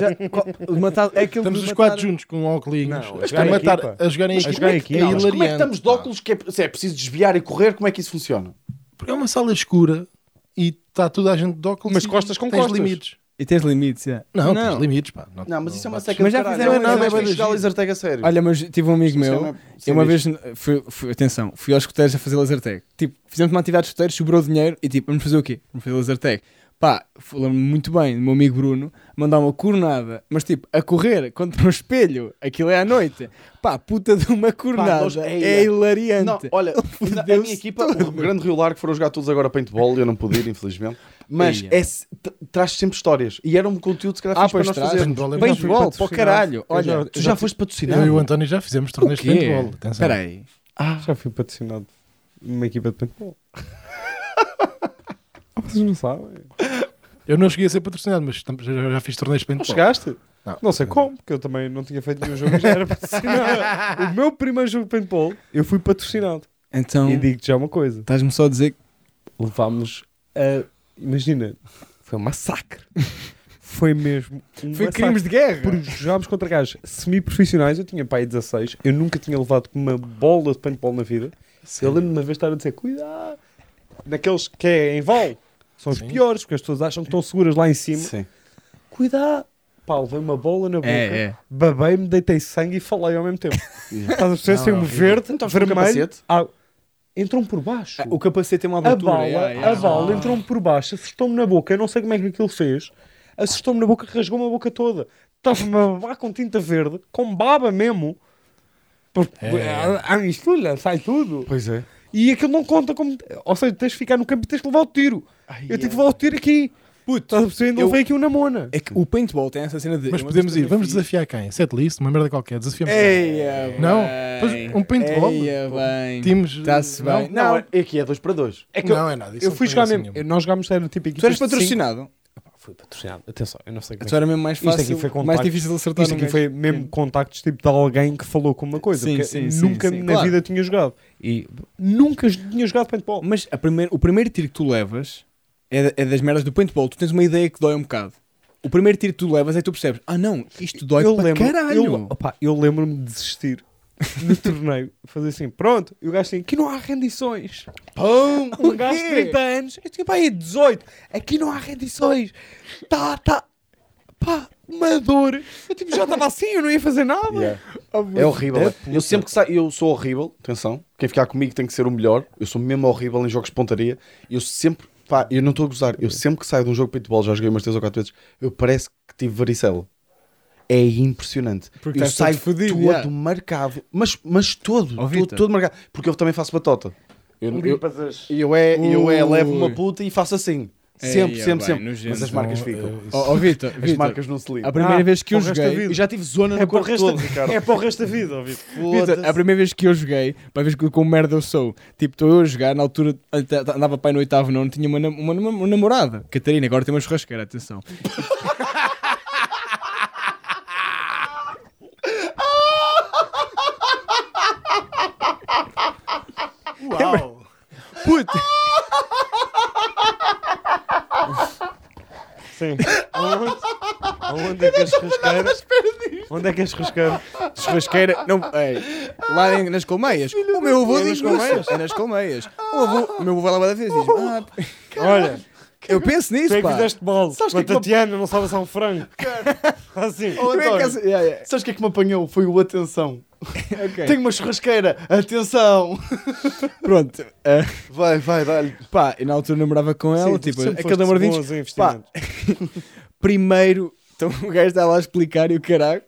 S2: Matar, é
S3: Estamos
S2: de
S3: os
S2: matar-
S3: quatro juntos com óculos
S4: a jogar em
S3: matar,
S4: equipa.
S3: a jogarem em
S4: Mas
S3: equipa.
S4: como é que-
S1: como é que estamos de óculos que é, é preciso desviar e correr, como é que isso funciona?
S3: Porque é uma sala escura e está toda a gente de óculos.
S4: Mas costas com costas.
S3: limites.
S2: E tens limites, é.
S3: Não, tens limites, pá.
S1: Não, mas isso é uma seca
S2: Mas já fizeram
S1: Não
S3: nada, é
S1: laser tag a sério.
S2: Olha, mas tive um amigo
S1: Isso é
S2: meu.
S1: uma-
S2: Eu uma
S1: sinistro.
S2: vez, fui, fui- atenção, fui aos escuteiros a fazer laser tag. Tipo, fizemos uma atividade de escuteiros, sobrou dinheiro e tipo, vamos fazer o quê? Vamos fazer laser tag. Pá, lembro-me muito bem do meu amigo Bruno mandar uma cornada, mas tipo, a correr contra um espelho, aquilo é à noite. Pá, puta de uma cornada.
S1: nós-
S2: é
S1: Eia.
S2: hilariante.
S1: Não, olha, *laughs* na- a minha equipa, o Grande Rio Largo, foram jogar todos agora paintball, eu não pude ir, infelizmente. Mas é, traz sempre histórias. E era um conteúdo, se calhar,
S2: Ah,
S1: fixe para nós
S2: traz.
S1: fazermos.
S3: Paintball é
S2: Bem de futebol, para o caralho. Olha,
S4: já-
S1: Tu já foste patrocinado?
S3: Eu e o António já fizemos torneios de paintball. Atenção.
S2: Espera aí.
S1: Ah,
S4: Já fui patrocinado numa equipa de paintball. *laughs* Vocês não sabem.
S3: Eu não cheguei a ser patrocinado, mas já, já fiz torneios de
S4: Não
S3: paintball.
S4: chegaste?
S3: Não.
S4: Não sei como, porque eu também não tinha feito nenhum jogo e já era patrocinado. o meu primeiro jogo de paintball, eu fui patrocinado.
S2: Então,
S4: E digo-te já uma coisa.
S2: estás-me só a dizer que
S4: Levámos a... Imagina, foi um massacre. *laughs* foi mesmo um
S2: foi
S4: massacre.
S2: crimes de guerra.
S4: Porque jogámos contra gajos semi-profissionais, eu tinha pai 16, eu nunca tinha levado uma bola de paintball na vida. Eu lembro-me uma vez estar a dizer, cuidado, naqueles que é em val, são os
S3: Sim.
S4: piores, porque as pessoas acham que estão seguras lá em cima.
S1: sim.
S4: Cuidado! Pá, levei uma bola na boca,
S2: É, é.
S4: babei-me, deitei sangue e falei ao mesmo tempo. *laughs* Estás a perceber? Sem um
S3: horrível.
S4: verde,
S1: Então,
S4: vermelho,
S1: capacete?
S4: ah, entram por baixo.
S2: Ah, O capacete tem uma
S4: A
S2: abertura.
S4: bala,
S2: yeah, yeah.
S4: a bala entrou-me por baixo, acertou-me na boca, eu não sei como é que aquilo fez. Acertou-me na boca, rasgou-me a boca toda. Estava-me a babar com tinta verde, com baba mesmo. Porque
S3: É.
S4: a mistura sai tudo.
S1: Pois é.
S4: E aquilo não conta como. Ou seja, tens de ficar no campo e tens de levar o tiro. eu tive que levar o tiro aqui.
S2: Puto,
S4: Estás a perceber? Ainda
S2: eu-
S4: levei aqui um namona.
S2: é que o paintball tem essa cena de.
S3: Mas
S2: eu
S3: podemos ir, vamos desafiar quem? Setlist, uma merda qualquer, desafiamos.
S2: Eia,
S3: Não, pois, um paintball.
S2: Eia, bem.
S3: Times.
S2: Está-se
S3: não,
S2: bem.
S1: Não,
S2: Não,
S1: é aqui é 2 para 2.
S4: É que eu,
S3: não é nada. isso
S4: eu
S3: não
S4: fui jogar
S3: graça
S4: mesmo.
S3: nenhuma.
S4: Nós jogámos era tipo
S2: tu eras patrocinado.
S4: Fui patrocinado. Atenção, eu não sei como é
S2: Tu era mesmo mais
S4: Isto aqui
S2: fácil,
S4: foi
S2: mais difícil de acertar
S4: Isto aqui foi mesmo contactos tipo de alguém que falou com uma coisa.
S2: Sim,
S4: porque
S2: sim,
S4: eu
S2: sim,
S4: nunca
S2: sim,
S4: na
S2: claro.
S4: vida tinha jogado. E nunca tinha jogado paintball.
S2: Mas a primeir- o primeiro tiro que tu levas é, é das merdas do paintball. Tu tens uma ideia que dói um bocado. O primeiro tiro que tu levas é que tu percebes: ah, não, isto dói
S4: eu
S2: para
S4: lembro,
S2: caralho.
S4: Eu, opá, eu lembro-me de desistir no torneio. *laughs* Fazer assim, pronto. E o gajo assim, aqui não há rendições.
S2: Pão!
S4: Um gajo de 30 anos. Eu tinha pá aí 18. Aqui não há rendições. Tá, tá. Pá, uma dor. Eu tipo, já estava assim, eu não ia fazer nada.
S1: É horrível. é. Eu sempre que saio, eu sou horrível, atenção. Quem ficar comigo tem que ser o melhor. Eu sou mesmo horrível em jogos de pontaria. Eu sempre, pá, eu não estou a gozar. Eu sempre que saio de um jogo de paintball, já joguei umas 3 ou 4 vezes, eu parece que tive varicela. É impressionante.
S2: Porque
S1: eu
S2: estás
S1: saio
S2: todo fodido,
S1: todo
S2: yeah.
S1: marcado. Mas, mas todo,
S2: Oh,
S1: todo, todo marcado. Porque eu também faço batota. Eu, eu,
S4: Limpas as-
S1: e eu, é, eu é, levo uma puta e faço assim. Sempre,
S2: Eia,
S1: sempre,
S2: bem,
S1: sempre.
S2: nojento.
S1: Mas as marcas
S3: Não,
S1: ficam.
S3: eh, isso-
S2: Ó, ó, Vitor,
S1: As
S2: Vitor,
S1: marcas não se ligam.
S2: a primeira
S4: Ah,
S2: vez que eu
S4: para o resto da
S2: joguei.
S1: Eu já tive zona
S4: É
S1: no corpo todo, Ricardo.
S4: é para o resto da vida, ó Vitor.
S2: A primeira vez que eu joguei, para ver como merda eu sou, tipo, estou eu a jogar, na altura até- andava pai no oitavo, não tinha uma, nam- uma, uma namorada, Catarina, agora tem uma churrasqueira, atenção. *laughs*
S3: Uau!
S2: Puta,
S4: Sim. Aonde, aonde é que as churrasqueiras? Onde é que churrasqueiras?
S2: churrasqueira, não, ei, lá em- nas colmeias. O meu avô
S4: É
S2: diz
S4: nas colmeias?
S2: isso, É nas colmeias. O, avô, o meu avô vai lá várias vezes diz: ah,
S4: Olha,
S2: Eu penso
S4: tu
S2: nisso,
S4: é que
S2: pá.
S4: fizeste mal.
S1: Sabes
S4: Com a
S1: que é que
S4: Tatiana não sabe assar um frango. Assim.
S1: Oh,
S2: Como é que
S1: António,
S2: essa- Yeah, yeah.
S1: Sabes o que é que me apanhou? Foi o atenção. *laughs*
S2: Ok.
S1: Tenho uma churrasqueira, atenção! *laughs*
S2: Pronto, ah,
S1: Vai, vai, dá-lhe.
S2: pá, e na altura namorava com ela,
S4: Sim,
S2: tipo, aquele namoradinho.
S4: investimento. *laughs*
S2: primeiro, então o gajo está lá a explicar e o caralho.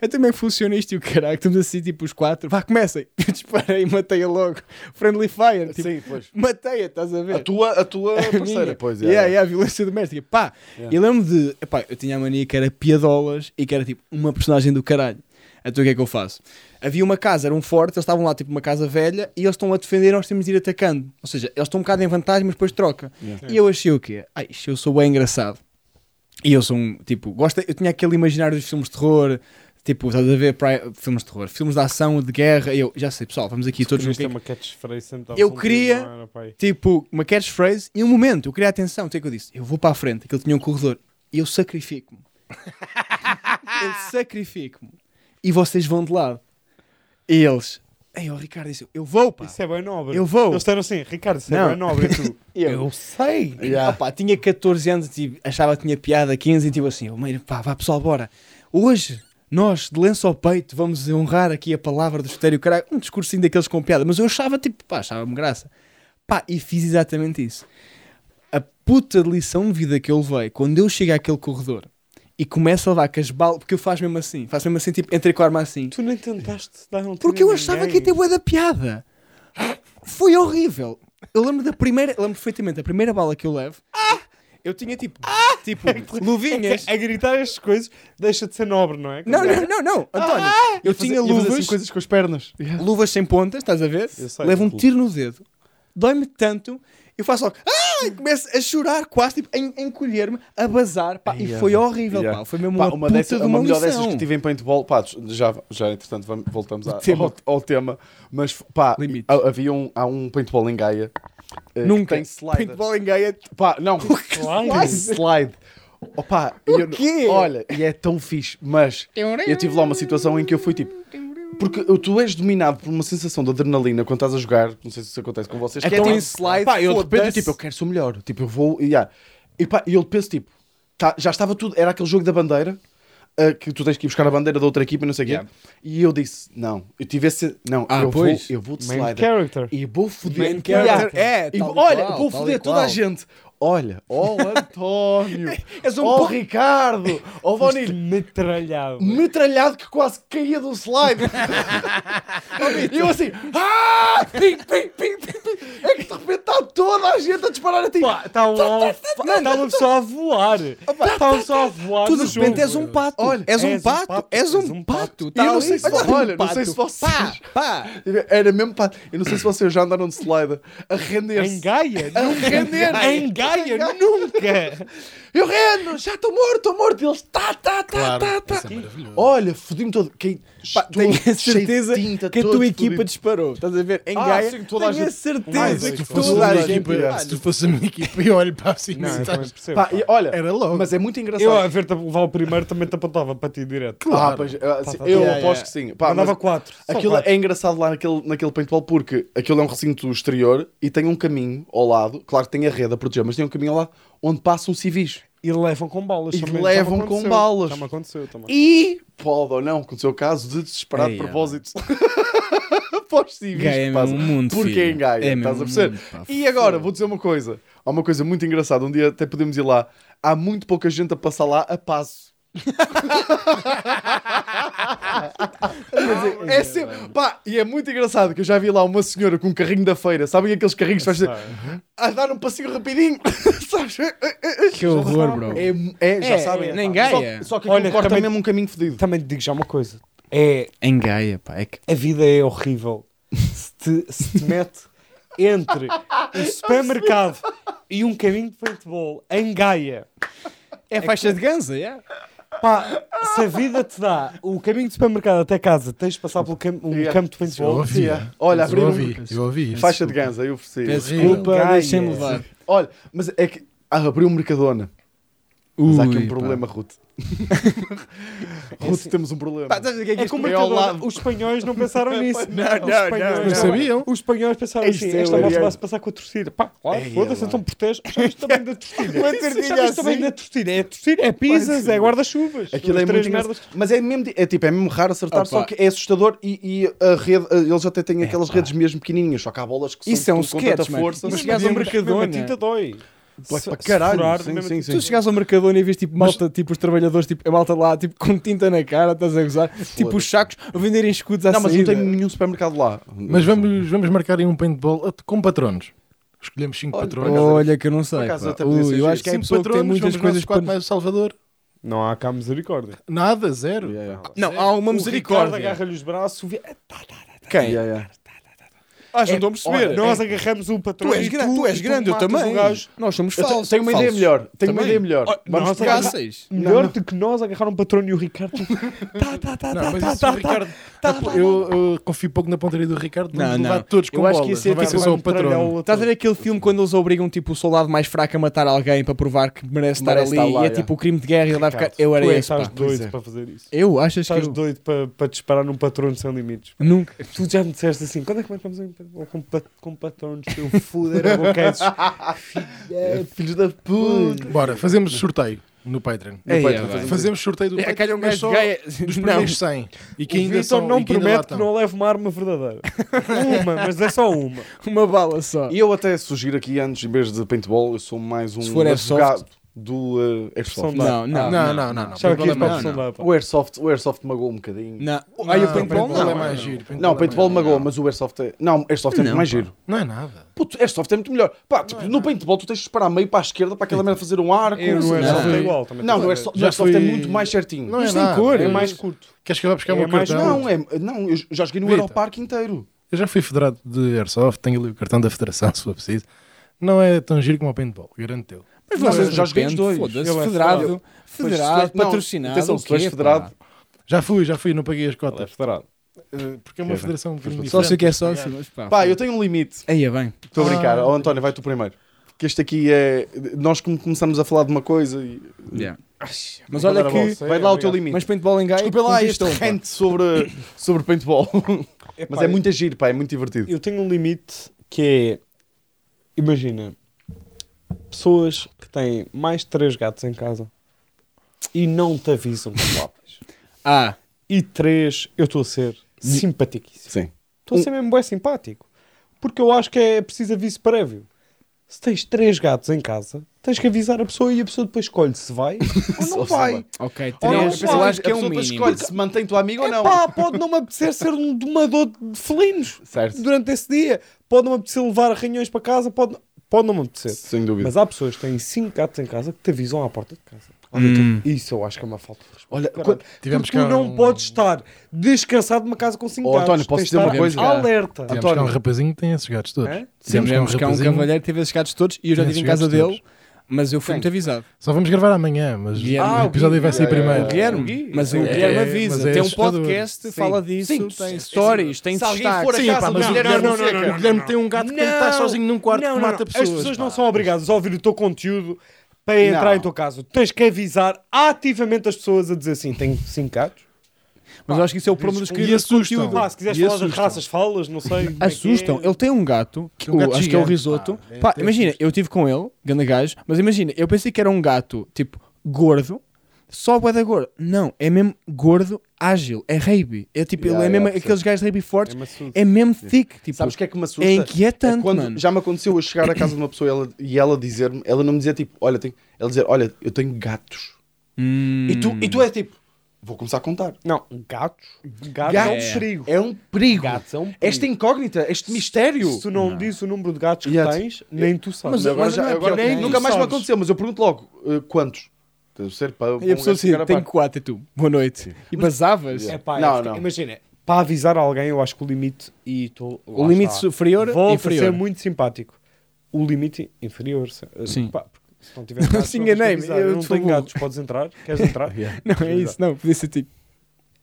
S2: É que funciona isto e o caralho? Estamos assim, tipo, os quatro. Vá, comecem. Eu disparei e matei-a logo. Friendly fire. Tipo,
S1: Sim, pois.
S2: matei-a, estás a ver?
S1: A tua, a tua
S2: A
S1: parceira,
S2: minha.
S1: pois é.
S2: yeah, yeah, violência doméstica. Pá,
S1: Yeah.
S2: eu lembro de. Epá, eu tinha a mania que era piadolas e que era tipo uma personagem do caralho. Então o que é que eu faço? Havia uma casa, era um forte, eles estavam lá, tipo uma casa velha, e eles estão a defender, nós temos de ir atacando. Ou seja, eles estão um bocado em vantagem, mas depois troca.
S1: Yeah.
S2: E eu achei o quê? Ai, isto eu sou bem engraçado. E eu sou um, tipo, gosto, eu tinha aquele imaginário dos filmes de terror, tipo, estás a ver filmes de terror, filmes de ação, de guerra, eu, já sei, pessoal, vamos aqui todos no pique.
S4: uma catchphrase sempre
S2: Eu queria-
S4: era?
S2: Tipo, uma catchphrase e um momento, eu queria atenção, o que é que eu disse? Eu vou para a frente, aquele tinha um corredor, eu sacrifico-me. *laughs* eu sacrifico-me. E vocês vão de lado. E eles, ei, o Ricardo disse, eu vou, pá.
S4: Isso é bem nobre.
S2: Eu vou.
S4: Eles disseram assim, Ricardo, isso é
S2: Não.
S4: bem nobre. *laughs* E tu,
S2: Eu-
S4: eu sei.
S2: Ah, pá, tinha 14 anos e achava que tinha piada, 15 e tipo assim, oh, meio, pá, vá pessoal, bora. Hoje, nós, de lenço ao peito, vamos honrar aqui a palavra do estéreo, caralho, um discursinho daqueles com piada, mas eu achava tipo, pá, achava-me graça. Pá, e fiz exatamente isso. A puta de lição de vida que eu levei, quando eu chego àquele corredor e começo a levar com as balas, porque eu faço mesmo assim, faço mesmo assim, tipo, entrei com a arma assim.
S4: Tu nem tentaste dar um
S2: Porque eu achava que ia ter bué da piada. Foi horrível. Eu lembro da primeira, eu lembro perfeitamente, a primeira bala que eu levo, eu tinha tipo, tipo, *laughs* luvinhas.
S4: A gritar estas coisas deixa de ser nobre, não é?
S2: Não, não, não, não, António, eu tinha
S1: Ia fazer
S2: luvas,
S1: assim coisas com as pernas.
S2: luvas sem pontas, estás a ver?
S4: Eu
S2: Levo um tiro no dedo, dói-me tanto, eu faço logo, ah, e começo a chorar quase, tipo, a en- a encolher-me, a bazar, pá, e
S1: Yeah.
S2: foi horrível,
S1: Yeah.
S2: pá, foi mesmo
S1: Pá,
S2: uma,
S1: uma,
S2: puta
S1: dessa,
S2: de
S1: uma
S2: uma
S1: melhor dessas que tive em paintball, pá, já, já entretanto voltamos
S2: Tema.
S1: Ao, ao tema, mas pá, ha- havia um, há um paintball em Gaia. que
S2: Nunca,
S1: tem slider.
S2: paintball em Gaia,
S1: Pá, não, *laughs*
S4: Slide?
S1: slide. Opa, eu-
S2: quê?
S1: olha, e é tão fixe, mas eu tive lá uma situação em que eu fui tipo. Porque tu és dominado por uma sensação de adrenalina quando estás a jogar, não sei se isso acontece com vocês. que
S2: Então
S1: é,
S2: em
S1: tipo,
S2: slide,
S1: pá, eu de repente, tipo, eu quero ser o melhor, tipo, eu vou, e yeah. e pá, eu penso, tipo, tá, já estava tudo, era aquele jogo da bandeira, ah, que tu tens que ir buscar a bandeira da outra equipa e não sei o
S2: Yeah.
S1: quê, e eu disse, não, eu tive esse, não,
S2: Ah,
S1: eu, vou,
S2: pois.
S1: eu vou de
S4: Main
S1: slider,
S4: character.
S1: e vou foder,
S2: Main character, é,
S1: e, olha,
S2: qual,
S1: vou foder toda
S2: qual.
S1: a gente, olha, *laughs* ó António, *laughs*
S2: És um
S1: ó Ricardo, ó
S4: Foste
S1: Bonilho,
S4: metralhado.
S1: metralhado que quase caía do slide. *laughs* e eu assim, ah, pim, pim, pim, pim, pim. é que de repente está toda a gente a disparar a ti.
S4: Está um Está uma pessoa a voar. Está uma pessoa a voar.
S2: Tu de repente és um pato.
S1: Olha,
S2: és um pato. És um pato. Tá
S1: eu não sei se,
S2: olha,
S1: não sei se vocês. Era mesmo pato. Eu não sei se vocês já andaram de slider a render-se.
S4: Em Gaia?
S1: A render.
S4: Em Gaia? Nunca. *laughs*
S1: Eu rendo, já estou morto, estou morto. E eles, tá, tá, tá,
S3: Claro,
S1: tá, tá.
S3: isso é maravilhoso.
S1: Olha, fodi-me todo.
S2: Pá, tenho a certeza
S1: tinta,
S2: que a tua equipa
S1: fodido.
S2: disparou. Estás a ver? Em
S1: Ah,
S2: Gaia.
S1: sim, toda a
S2: tenho a certeza
S1: Mais,
S2: que toda
S3: a equipa, se tu fosses a minha equipa, eu olho para assim,
S4: Não, percebo.
S1: Pá, e olha,
S3: Era logo.
S1: mas é muito engraçado.
S4: Eu a ver-te levar o primeiro também te apontava para ti direto.
S1: Ah, pois, ah, sim,
S4: tá,
S1: eu
S2: yeah,
S1: aposto
S2: yeah.
S1: que sim. Pá,
S4: Mandava quatro.
S1: Aquilo
S4: quatro.
S1: é engraçado lá naquele, naquele paintball porque aquilo é um recinto exterior e tem um caminho ao lado. Claro que tem a rede a proteger, mas tem um caminho ao lado onde passam civis.
S4: E levam com balas.
S1: E
S4: também, já
S1: levam com
S4: aconteceu.
S1: balas.
S4: Já me aconteceu também.
S1: E pode ou não, aconteceu o caso de desesperado os civis
S2: Gaia é
S1: que *laughs*
S2: um mundo,
S1: Porque
S2: filho.
S1: em Gaia,
S2: É
S1: estás a perceber? e agora, vou dizer uma coisa. Há uma coisa muito engraçada. Um dia até podemos ir lá. Há muito pouca gente a passar lá a passo. É sempre, pá, e é muito engraçado que eu já vi lá uma senhora com um carrinho da feira, sabem aqueles carrinhos que faz a dar um passinho rapidinho, *laughs* sabes?
S2: Que horror, bro.
S1: É, é, já
S2: É,
S1: sabem.
S2: é, nem
S1: Só-
S2: Gaia.
S1: Só, que
S4: Olha,
S1: corta
S4: também-
S1: mesmo um caminho fedido.
S4: Também te digo já uma coisa. É,
S2: Em Gaia, pá. É que...
S4: a vida é horrível. Se te, se te mete entre um supermercado e um caminho de paintball em Gaia.
S2: É faixa de ganza, yeah.
S4: Pá, se a vida te dá o caminho de supermercado até casa, tens de passar por um
S1: Yeah.
S4: campo de
S3: Eu
S4: paintball.
S3: ouvi.
S1: Yeah. Olha,
S3: eu
S1: abrir um-
S3: ouvi, eu ouvi.
S1: Faixa de ganza, eu ofereci.
S2: Desculpa, deixem-me levar.
S1: Olha, mas é que ah, abriu um Mercadona. Mas há aqui
S2: Ui,
S1: um
S2: pá.
S1: problema, Ruth. *laughs* Ruth, temos um problema.
S2: Pá, sabes o que é que
S4: É
S2: isto
S4: como
S1: é ao lado.
S4: os espanhóis não pensaram *laughs* nisso.
S2: Não,
S4: Os
S2: não,
S4: espanhóis-
S2: não,
S3: Não sabiam?
S4: Os espanhóis pensaram
S1: Isto
S4: assim:
S1: é
S4: esta moça
S1: hilariante.
S4: vai-se passar com a torcida. Pá, claro,
S1: Ei,
S4: foda-se,
S1: lá.
S4: então protege. Chaves também da torcida. *laughs*
S2: Uma tortilha
S4: Chaves também
S2: assim.
S4: da torcida. É torcida, é pizzas, é guarda-chuvas.
S1: Aquilo é
S4: As
S1: muito engraçado. Mas é mesmo, é tipo, é mesmo raro acertar,
S2: Opa.
S1: só que é assustador e, e a rede, eles até têm aquelas redes mesmo pequenininhas, só que há bolas que são
S2: Isso é um
S1: tudo com tanta
S2: sketch, mano.
S1: força.
S2: Mas
S4: Mas
S2: chegares ao
S4: mesmo-
S2: Mercadona.
S4: mesmo A tinta dói. Se-
S1: para
S4: se
S1: caralho,
S4: furar,
S1: sim,
S4: mesmo-
S1: sim, sim.
S2: Tu chegares ao Mercadona e vês tipo malta, tipo os trabalhadores, tipo a malta lá, tipo com tinta na cara, estás a gozar, tipo os sacos a venderem escudos à
S1: Não, mas não
S2: saída.
S1: tem nenhum supermercado lá.
S3: Mas vamos, vamos marcar em um paintball at- com patronos. Escolhemos 5
S1: Olha,
S3: patronos.
S2: Olha que eu não sei.
S1: acaso
S2: Ui, eu acho que é pessoa que tem
S3: patronos,
S2: muitas coisas para...
S3: mais o Salvador.
S4: Não há cá misericórdia.
S3: Nada, zero.
S1: Yeah, yeah.
S2: Não, há uma
S4: O Ricardo
S2: misericórdia.
S4: agarra-lhe os braços. vê-
S2: Quem?
S1: Yeah, yeah.
S2: Ah, não estou a perceber.
S1: olha,
S4: Nós agarramos o patrão.
S2: Tu és, gra- tu és grande, eu também. Nós somos falsos.
S1: tenho uma ideia melhor. Tenho uma
S2: Também.
S1: ideia melhor.
S2: Oh,
S1: Vamos
S2: nós
S1: pegar-
S2: fáceis.
S4: Melhor do que nós agarrar um patrão e o Ricardo. *laughs* tá, tá, tá,
S3: Não,
S4: tá, tá,
S3: isso
S4: tá,
S3: o Ricardo.
S4: tá, tá,
S3: eu, eu confio pouco na pontaria do Ricardo.
S2: Não,
S3: Vamos levar
S2: não.
S3: todos com
S2: Eu acho que isso é
S3: não vai
S2: tipo-
S3: ser só o
S4: vai-me
S3: patrono.
S4: tralhar o
S2: Estás a ver aquele filme quando eles obrigam tipo o soldado mais fraco a matar alguém para provar que merece estar ali e é tipo o crime de guerra e ele vai ficar. Eu era
S4: tu é
S2: esse,
S4: estás doido
S1: é.
S4: para fazer isso.
S2: Eu? Achas que
S4: Estás doido para, disparar num patrão sem limites.
S2: Nunca.
S4: Tu já me disseste assim, quando é que marcamos um patrão com, pa- com patrões? Eu foder a boca esses.
S1: É, *laughs* Filhos da puta.
S3: Bora, fazemos sorteio no Patreon.
S1: No Patreon,
S2: é.
S3: Fazemos sorteio do
S2: É,
S3: Patreon. mas só
S2: Gaia.
S3: dos *laughs*
S2: Não.
S3: primeiros 100. E que
S4: o
S3: ainda
S4: Vitor
S3: são,
S4: não
S3: e que ainda lá
S4: promete que não leve uma arma verdadeira. *laughs* uma, mas é só uma.
S2: Uma bala só.
S1: E eu até sugiro aqui antes, em vez de paintball, eu sou mais um
S2: for airsoft.
S1: Do uh, airsoft.
S2: Não, não,
S3: Não, não, não.
S4: aqui
S3: é
S4: para a.
S1: O airsoft, o airsoft magoou um bocadinho.
S2: Não. Aí o paintball não.
S3: é mais giro.
S1: Não, paintball
S2: não,
S1: magoou, mas o airsoft é. Não, airsoft é muito mais giro.
S3: Não é nada.
S1: Puto, airsoft é muito melhor. Pá, tipo, no paintball tu tens de disparar meio para a esquerda para aquela merda fazer um arco.
S4: No airsoft é igual. Também
S1: Não, no
S4: que
S1: airsoft, é muito mais certinho.
S3: Não é
S2: Mas tem
S3: nada.
S2: cor.
S4: É
S2: É
S4: mais curto.
S3: Queres que eu vá buscar
S4: É
S3: o
S4: mais
S3: cartão?
S1: Não, é, não, eu já joguei no. Aeroparque inteiro.
S3: Eu já fui federado de Airsoft, tenho ali o cartão da federação, se for preciso. Não é tão giro como o paintball, garanto-te.
S2: Mas
S1: eu já joguei os dois.
S2: Foda-se,
S4: é
S2: federado,
S4: federado.
S2: patrocinado.
S1: atenção, se tu és federado,
S2: pá?
S3: Já fui, já fui, não paguei as
S4: Ele é
S3: cotas.
S4: federado.
S3: Eh, Porque é uma federação um
S2: Sócio que é sócio, mas pá.
S1: Pá, eu tenho um limite.
S2: Aí é bem.
S1: Estou a brincar. Oh, António, vai tu primeiro. Que este aqui é. Nós come- começamos a falar de uma coisa e.
S2: Yeah. Mas
S1: Mas
S2: olha que.
S1: Vai lá o teu limite.
S2: Mas paintball em Gaia.
S1: Desculpa lá este
S2: pá.
S1: rant sobre, sobre paintball. *laughs* Mas
S4: Epá,
S1: é muito giro, pá, é muito divertido.
S4: Eu tenho um limite que é. Imagina. Pessoas que têm mais de 3 gatos em casa e não te avisam *laughs* que lápis.
S2: Ah,
S4: E 3, eu estou a ser simpaticíssimo.
S1: Sim.
S4: Estou a ser mesmo bem simpático. Porque eu acho que é preciso aviso prévio. Se tens 3 gatos em casa, tens que avisar a pessoa e a pessoa depois escolhe se vai *laughs* ou não vai.
S2: ok.
S4: Ou não
S2: Três,
S4: vai.
S2: eu acho que é um mínimo.
S1: escolhe se mantém tua amiga ou não.
S4: Epá, pode não me apetecer ser um domador de felinos
S1: Certo.
S4: durante esse dia. Pode não me apetecer levar arranhões para casa. Pode... pode não me apetecer.
S1: Sem dúvida.
S4: Mas há pessoas que têm 5 gatos em casa que te avisam à porta de casa.
S2: Hum.
S4: Isso eu acho que é uma falta de respeito.
S1: Olha, quando-
S3: Tivemos
S4: tu não
S3: um-
S4: podes estar descansado numa casa com 5
S1: Oh,
S4: gatos.
S1: António, posso dizer uma coisa?
S4: Alerta.
S3: Tivemos
S1: António.
S3: cá um rapazinho que tem esses gatos todos.
S4: Hã?
S3: Tivemos um
S2: Tivemos cá um
S3: rapazinho-
S2: cavalheiro que teve esses gatos todos e eu já estive em casa
S3: gatos
S2: dele,
S3: todos.
S2: Mas eu fui
S1: Quem?
S2: muito avisado.
S3: Só vamos gravar amanhã, mas
S2: Guilherme.
S3: o
S1: Ah, o
S3: episódio vai sair
S1: é,
S3: primeiro.
S1: é,
S2: Guilherme,
S4: Gui.
S2: mas o
S3: É,
S2: Guilherme
S3: mas
S2: avisa,
S3: é
S2: tem um podcast,
S1: Sim.
S2: fala disso,
S1: Sim.
S2: tem stories, tem
S1: Se alguém
S2: destaque.
S1: for a casa do
S3: mas o
S1: Guilherme
S3: Guilherme,
S4: não, não, não,
S3: o Guilherme tem um gato que está sozinho num quarto
S4: Não,
S3: que mata
S4: não.
S3: pessoas.
S4: As pessoas
S3: pá.
S4: não são obrigadas a ouvir o teu conteúdo para entrar
S1: Não.
S4: em casa. Tu tens que avisar ativamente as pessoas a dizer assim: tenho 5 gatos.
S2: Mas eu acho que isso é o problema dos
S3: E
S2: criadores de
S3: assustam.
S2: conteúdo.
S4: Pá, se quiseres
S3: E
S4: falar das
S3: assustam.
S4: raças, falas, não sei. *laughs* é
S2: Assustam.
S4: é.
S2: Ele tem um gato, que
S3: Um
S2: o-
S3: gato
S2: acho que é o
S3: gigante,
S2: risoto.
S3: pá. É
S2: Pá,
S3: até
S2: imagina, eu tive com ele, ganda gajo, mas imagina, eu pensei que era um gato, tipo, gordo, só bué da gordo. Não, é mesmo gordo, ágil, é rugby. É tipo,
S1: Yeah,
S2: ele é mesmo aqueles gajos rugby fortes,
S4: É
S2: é mesmo thick, tipo,
S1: Sabes o que é que me assusta?
S2: é inquietante,
S1: É quando
S2: mano.
S1: já me aconteceu eu chegar à casa de uma pessoa e ela, e ela dizer-me, ela não me dizia tipo, olha, tem, ela dizer, olha, eu tenho gatos.
S2: Hum.
S1: E, tu, e tu é tipo, vou começar a contar.
S4: Não, gatos. Gatos
S1: Gatos
S4: é um perigo.
S1: É um perigo.
S4: Gatos é um perigo.
S1: Esta incógnita, este mistério.
S4: Se tu não, dizes o número de gatos que
S1: Yeah.
S4: tens, nem tu sabes.
S2: Mas
S1: agora,
S2: mas
S1: já,
S2: não é
S1: agora
S2: que
S1: nunca
S2: nem
S1: mais me aconteceu, mas eu pergunto logo, uh, quantos? Deve ser para,
S2: E a pessoa assim, tenho quatro, e tu, boa noite. E basavas.
S1: Yeah.
S4: É pá, é
S1: Não, não.
S4: imagina, para avisar alguém, eu acho que o limite e tô,
S2: O limite
S4: está.
S2: superior,
S4: Volto
S2: inferior.
S4: ser muito simpático. O limite inferior.
S2: Sim.
S4: Pá, porque se não tiver *laughs* gatos,
S2: Se enganei-me, eu
S4: Eu não
S2: te
S4: tenho gatos, podes entrar? Queres *laughs* entrar?
S2: Não, é isso, não, podia ser tipo.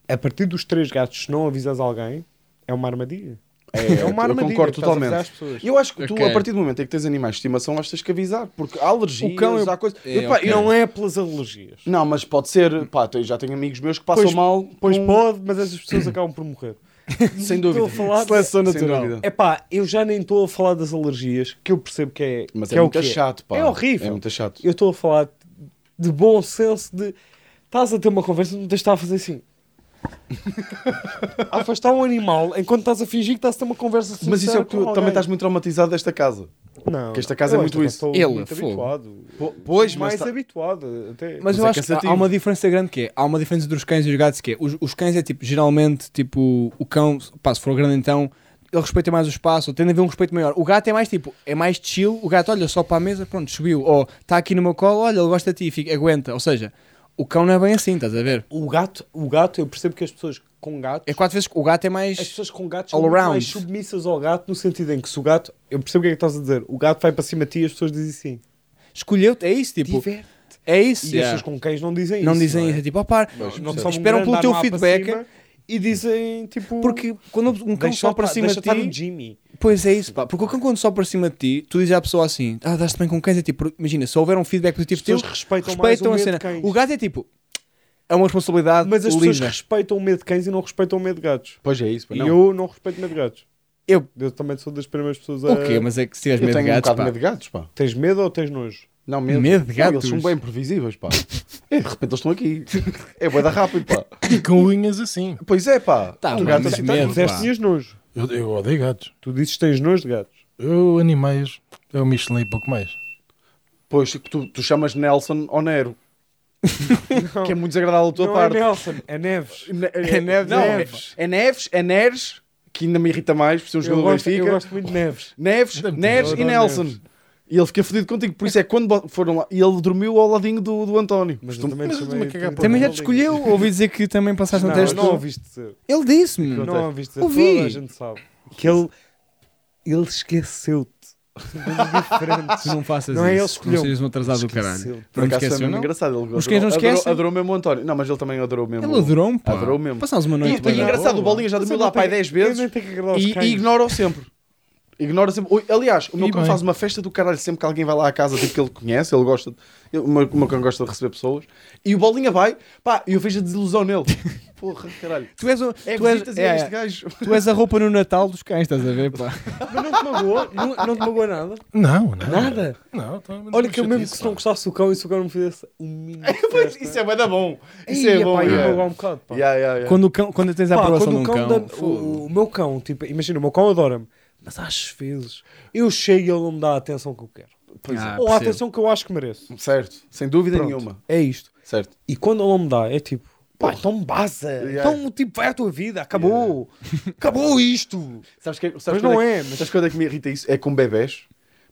S4: A partir dos três gatos, se não avisas alguém, é uma armadilha.
S1: É,
S4: É uma
S1: eu
S4: armadilha.
S1: concordo
S4: a avisar
S1: totalmente. E eu acho que tu,
S2: Ok.
S1: a partir do momento em que tens animais de estimação, acho que tens que avisar, porque há alergias,
S2: O cão eu-
S1: há coisas.
S2: É,
S1: Eu, pá,
S2: ok.
S1: eu não,
S4: é pelas alergias.
S1: não, mas pode ser, pá, eu já tenho amigos meus que passam
S4: Pois-
S1: mal.
S4: Pois
S1: com-
S4: pode, mas essas pessoas acabam por morrer. *laughs*
S1: Sem dúvida.
S4: Falar-
S2: Seleção natural.
S4: É pá, eu já nem estou a falar das alergias, que eu percebo que é,
S1: Mas
S4: que
S1: é,
S4: o
S1: muito
S4: que é.
S1: chato, pá.
S4: É horrível.
S1: É muito chato.
S4: Eu estou a falar de bom senso de estás a ter uma conversa, não tens de estar a fazer assim. A *laughs* afastar um animal enquanto estás a fingir que estás a ter uma conversa sincera
S1: Mas isso é o que tu também estás muito traumatizado desta casa.
S4: Não,
S1: que esta casa é muito isso.
S2: Ele,
S4: muito
S2: fogo.
S4: habituado.
S1: Po- Pois, mas
S4: mais
S1: tá-
S4: habituado até.
S2: Mas,
S1: Mas
S2: eu
S1: é
S2: acho que
S1: cansativo.
S2: há uma diferença grande que é, há uma diferença entre os cães e os gatos que é, os, os cães é tipo, geralmente, tipo, o cão, pá, se for grande então, ele respeita mais o espaço, ou tem de haver um respeito maior. O gato é mais tipo, é mais chill, o gato olha só para a mesa, pronto, subiu, ou está aqui no meu colo, olha, ele gosta de ti, fica, aguenta, ou seja, o cão não é bem assim, estás a ver?
S4: O gato, o gato, eu percebo que as pessoas com gatos
S2: É quatro vezes, o gato é
S4: As
S2: mais,
S4: pessoas com gatos
S2: All
S4: são mais submissas ao gato no sentido em que se o gato, eu percebo o que é que estás a dizer, o gato vai para cima de ti e as pessoas dizem assim,
S2: escolheu-te, é isso, tipo,
S4: diverte.
S2: é isso,
S4: E as
S2: yeah.
S4: pessoas com cães não dizem
S2: não
S4: isso.
S2: dizem
S4: é?
S2: isso, é tipo,
S4: Não,
S1: Não
S4: só
S2: esperam pelo teu feedback,
S4: cima e dizem tipo
S2: porque quando um cão só para cima de ti,
S4: Jimmy.
S2: Pois é isso, pá. Porque o cão quando só para cima de ti, tu dizes à pessoa assim, ah, dás-te bem com cães, é tipo, imagina, se houver um feedback positivo
S4: pessoas
S2: teu,
S4: respeitam, mais o
S2: respeitam a
S4: medo
S2: cena.
S4: de cães.
S2: O gato é tipo, é uma responsabilidade
S4: Mas as pessoas
S2: linda.
S4: respeitam o medo de cães e não respeitam o medo de gatos.
S1: Pois é isso, pá,
S4: E
S1: não.
S4: eu não respeito o medo de gatos.
S2: Eu-
S4: Eu também sou das primeiras pessoas a...
S2: O quê? Mas é que se tiveres
S1: Eu
S2: medo de
S1: um
S2: gatos, pá.
S1: de medo de gatos, pá.
S4: Tens medo ou tens nojo?
S1: Não, medo.
S2: Medo de
S1: Não, eles
S2: gatos?
S1: são bem previsíveis, pá. *laughs* É, de repente eles estão aqui. É bué da rápido, pá.
S3: E com unhas assim.
S1: Pois é, pá.
S2: Tá,
S1: um gato assim.
S2: medo,
S1: tá-
S4: nojo.
S3: Eu, eu odeio gatos.
S4: Tu dizes que tens nojo de gatos.
S3: Eu, animais, é o Michelin e pouco mais.
S1: Pois, tu, tu chamas Nelson ou Nero. *laughs* Que é muito desagradável da tua
S4: não
S1: parte.
S4: é Nelson, é Neves. *laughs*
S1: É
S2: Neves,
S1: não,
S2: é
S1: é
S2: Neves.
S1: É Neves, é Neres, que ainda me irrita mais, por ser um
S4: Eu
S1: jogador do
S4: gosto, eu
S1: Benfica.
S4: gosto muito de Neves.
S1: Neves,
S4: Eu
S1: e Nelson.
S4: Neves.
S1: E ele fica fodido contigo. Por isso é que quando foram lá. E ele dormiu ao ladinho do, do António.
S4: Mas
S1: Costumo-
S4: também
S3: mas também cagar
S2: Também já te escolheu. Ouvi dizer que também passaste um
S4: Não,
S2: teste.
S4: não ouviste dizer.
S2: Ele disse-me.
S4: Não ouviste dizer.
S2: Ouvi.
S4: Toda a gente sabe. Que ele, ele esqueceu-te. Diferentes. *laughs*
S2: Tu não faças
S4: Não é ele
S2: isso.
S4: escolheu.
S2: Não sejas um atrasado do caralho.
S1: Por acaso foi
S2: esqueceu, não?
S1: engraçado. Ele
S2: Os cães não
S1: adorou,
S2: esquecem?
S1: adorou mesmo o António. Não, mas ele também adorou mesmo.
S2: Ele adorou-me, pá.
S1: Adorou mesmo.
S2: Passámos uma
S1: E,
S2: noite
S1: e
S2: bem
S1: engraçado, o. Bolinha já dormiu lá pai
S4: não
S1: 10
S4: tenho- eu
S1: vezes
S4: que
S1: e, e ignora-o sempre. Ignora sempre. Oi, Aliás, o meu
S3: E
S1: cão
S3: bem.
S1: faz uma festa do caralho sempre que alguém vai lá à casa, tipo que ele conhece, ele gosta. de- O meu, o meu cão gosta de receber pessoas. E o Bolinha vai, pá, e eu vejo a desilusão nele. *laughs* Porra, caralho.
S2: Tu és, o,
S1: É
S2: tu, és,
S1: é
S2: é,
S1: este gajo.
S2: tu és a roupa no Natal dos cães, estás a ver, pá? *laughs*
S4: Mas não te magoou? Não, não te magoou nada?
S3: Não, não.
S4: Nada?
S3: Não, então,
S4: Olha que eu mesmo que se não gostasse do cão e se o cão não me fizesse um mínimo *laughs* festa.
S1: Isso é bem da bom. Isso
S4: Ei,
S1: é bom.
S4: pá,
S1: yeah.
S4: magoar um bocado, pá.
S1: Yeah, yeah, yeah.
S2: Quando, o cão, quando tens a
S4: Pá,
S2: aprovação
S4: quando
S2: de
S4: o
S2: um
S4: cão
S2: cão. fogo.
S4: o, o meu cão, tipo, imagina, o meu cão adora-me, mas às vezes eu chego e ele não me dá a atenção que eu quero.
S1: Pois é.
S2: Ah,
S4: Ou a
S2: percebo.
S4: atenção que eu acho que mereço.
S1: Certo, sem dúvida
S4: Pronto.
S1: nenhuma.
S4: É isto.
S1: Certo.
S4: E quando ele não me dá, é tipo, pá, então baza.
S1: Yeah.
S4: Então, tipo, vai à tua vida, acabou. Acabou isto.
S1: Sabes que, sabes
S4: Mas
S1: quando
S4: não
S1: é,
S4: é, mas
S1: Sabes quando é que me irrita isso? É com bebés.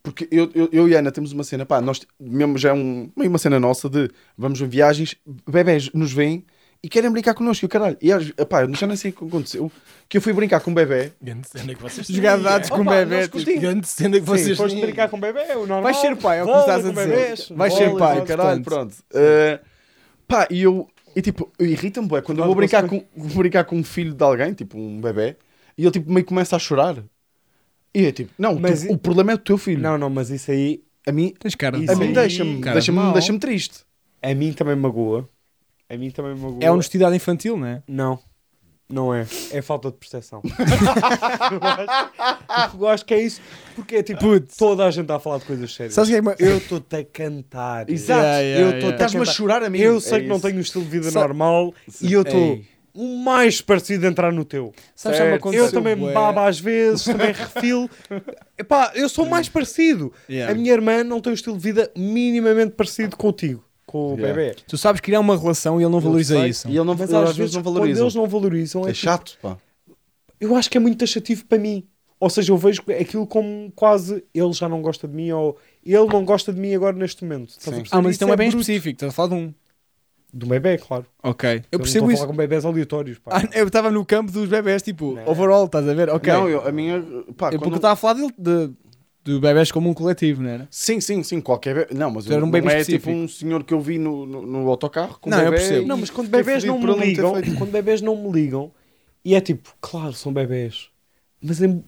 S1: Porque eu, eu, eu e a Ana temos uma cena, pá, nós mesmo já é um, meio uma cena nossa de vamos em viagens, bebés nos veem e querem brincar connosco, e o caralho. E às- pá, eu já nem sei o que aconteceu, que eu fui brincar com um bebê.
S3: Grande cena que vocês
S2: Jogar dados com
S1: Opa,
S2: bebê. tipo.
S3: Grande cena que vocês
S4: foste
S3: têm.
S4: brincar com bebê, é o normal.
S2: Vais ser pai, é o que estás a dizer. Vais ser pai,
S1: caralho, pronto. Uh, pá, e eu, e tipo, irrita-me, bué, quando eu vou brincar, com, vou brincar com um filho de alguém, tipo um bebê, e ele tipo meio que começa a chorar. E é tipo, não,
S4: Mas
S1: tu-
S4: e-
S1: o problema é o teu filho.
S4: Não, não, mas isso aí
S1: A mim, a mim deixa-me deixa deixa triste.
S4: a mim também magoa. A mim também magoa.
S2: É honestidade infantil, não é?
S4: Não. Não é. É falta de percepção. *laughs* eu, acho, eu acho que é isso. Porque é tipo, toda a gente está a falar de coisas sérias.
S2: Sabes que é que-
S4: Eu estou-te a cantar.
S1: Exato.
S2: Yeah, yeah,
S4: eu
S2: yeah.
S4: estou-te a
S1: Estás-me a chorar a mim.
S4: Eu sei
S1: É
S4: que não
S1: isso.
S4: tenho um estilo de vida
S2: Sa-
S4: normal e eu estou o mais parecido a entrar no teu.
S2: Sabes,
S1: Certo.
S2: aconteceu,
S4: Eu também me babo às vezes, também refilo. *laughs* Epá, eu sou mais parecido.
S2: Yeah.
S4: A minha irmã não tem um estilo de vida minimamente parecido contigo, com o
S1: Yeah.
S4: bebê.
S2: Tu sabes criar uma relação e ele não valoriza
S4: sei.
S2: isso.
S1: E ele não,
S4: Mas às, vezes,
S1: não
S4: quando
S1: valoriza.
S4: eles não valorizam, é
S1: É
S4: tipo,
S1: chato, pá.
S4: eu acho que é muito taxativo para mim. Ou seja, eu vejo aquilo como quase ele já não gosta de mim ou ele não gosta de mim agora neste momento. Estás a
S1: Sim.
S4: perceber?
S2: Ah, mas isto não é bem
S4: bruto.
S2: específico. Estás a falar de um.
S4: Do bebê, claro.
S2: Ok. Eu
S4: não
S2: percebo
S4: a
S2: isso.
S4: falar com bebés aleatórios. Pá.
S2: Ah, eu estava no campo dos bebés, tipo,
S4: Não.
S2: overall, estás a ver? Ok.
S1: Não, eu, a minha. Pá,
S2: eu
S1: quando-
S2: porque eu estava a falar dele, de, de bebés como um coletivo, não era?
S1: Sim, sim, sim, qualquer bebê. Não, mas
S2: era um
S1: não
S2: bebê
S1: é
S2: específico.
S1: tipo um senhor que eu vi no, no, no autocarro com
S2: Não,
S1: um
S2: eu
S1: bebê.
S2: percebo.
S1: e
S4: Não, mas quando
S1: fiquei
S4: bebés
S1: fodido
S4: não
S1: por
S4: me
S1: ele ter
S4: ligam,
S1: feito.
S4: quando bebés não me ligam, e é tipo, claro, são bebés. Mas, em-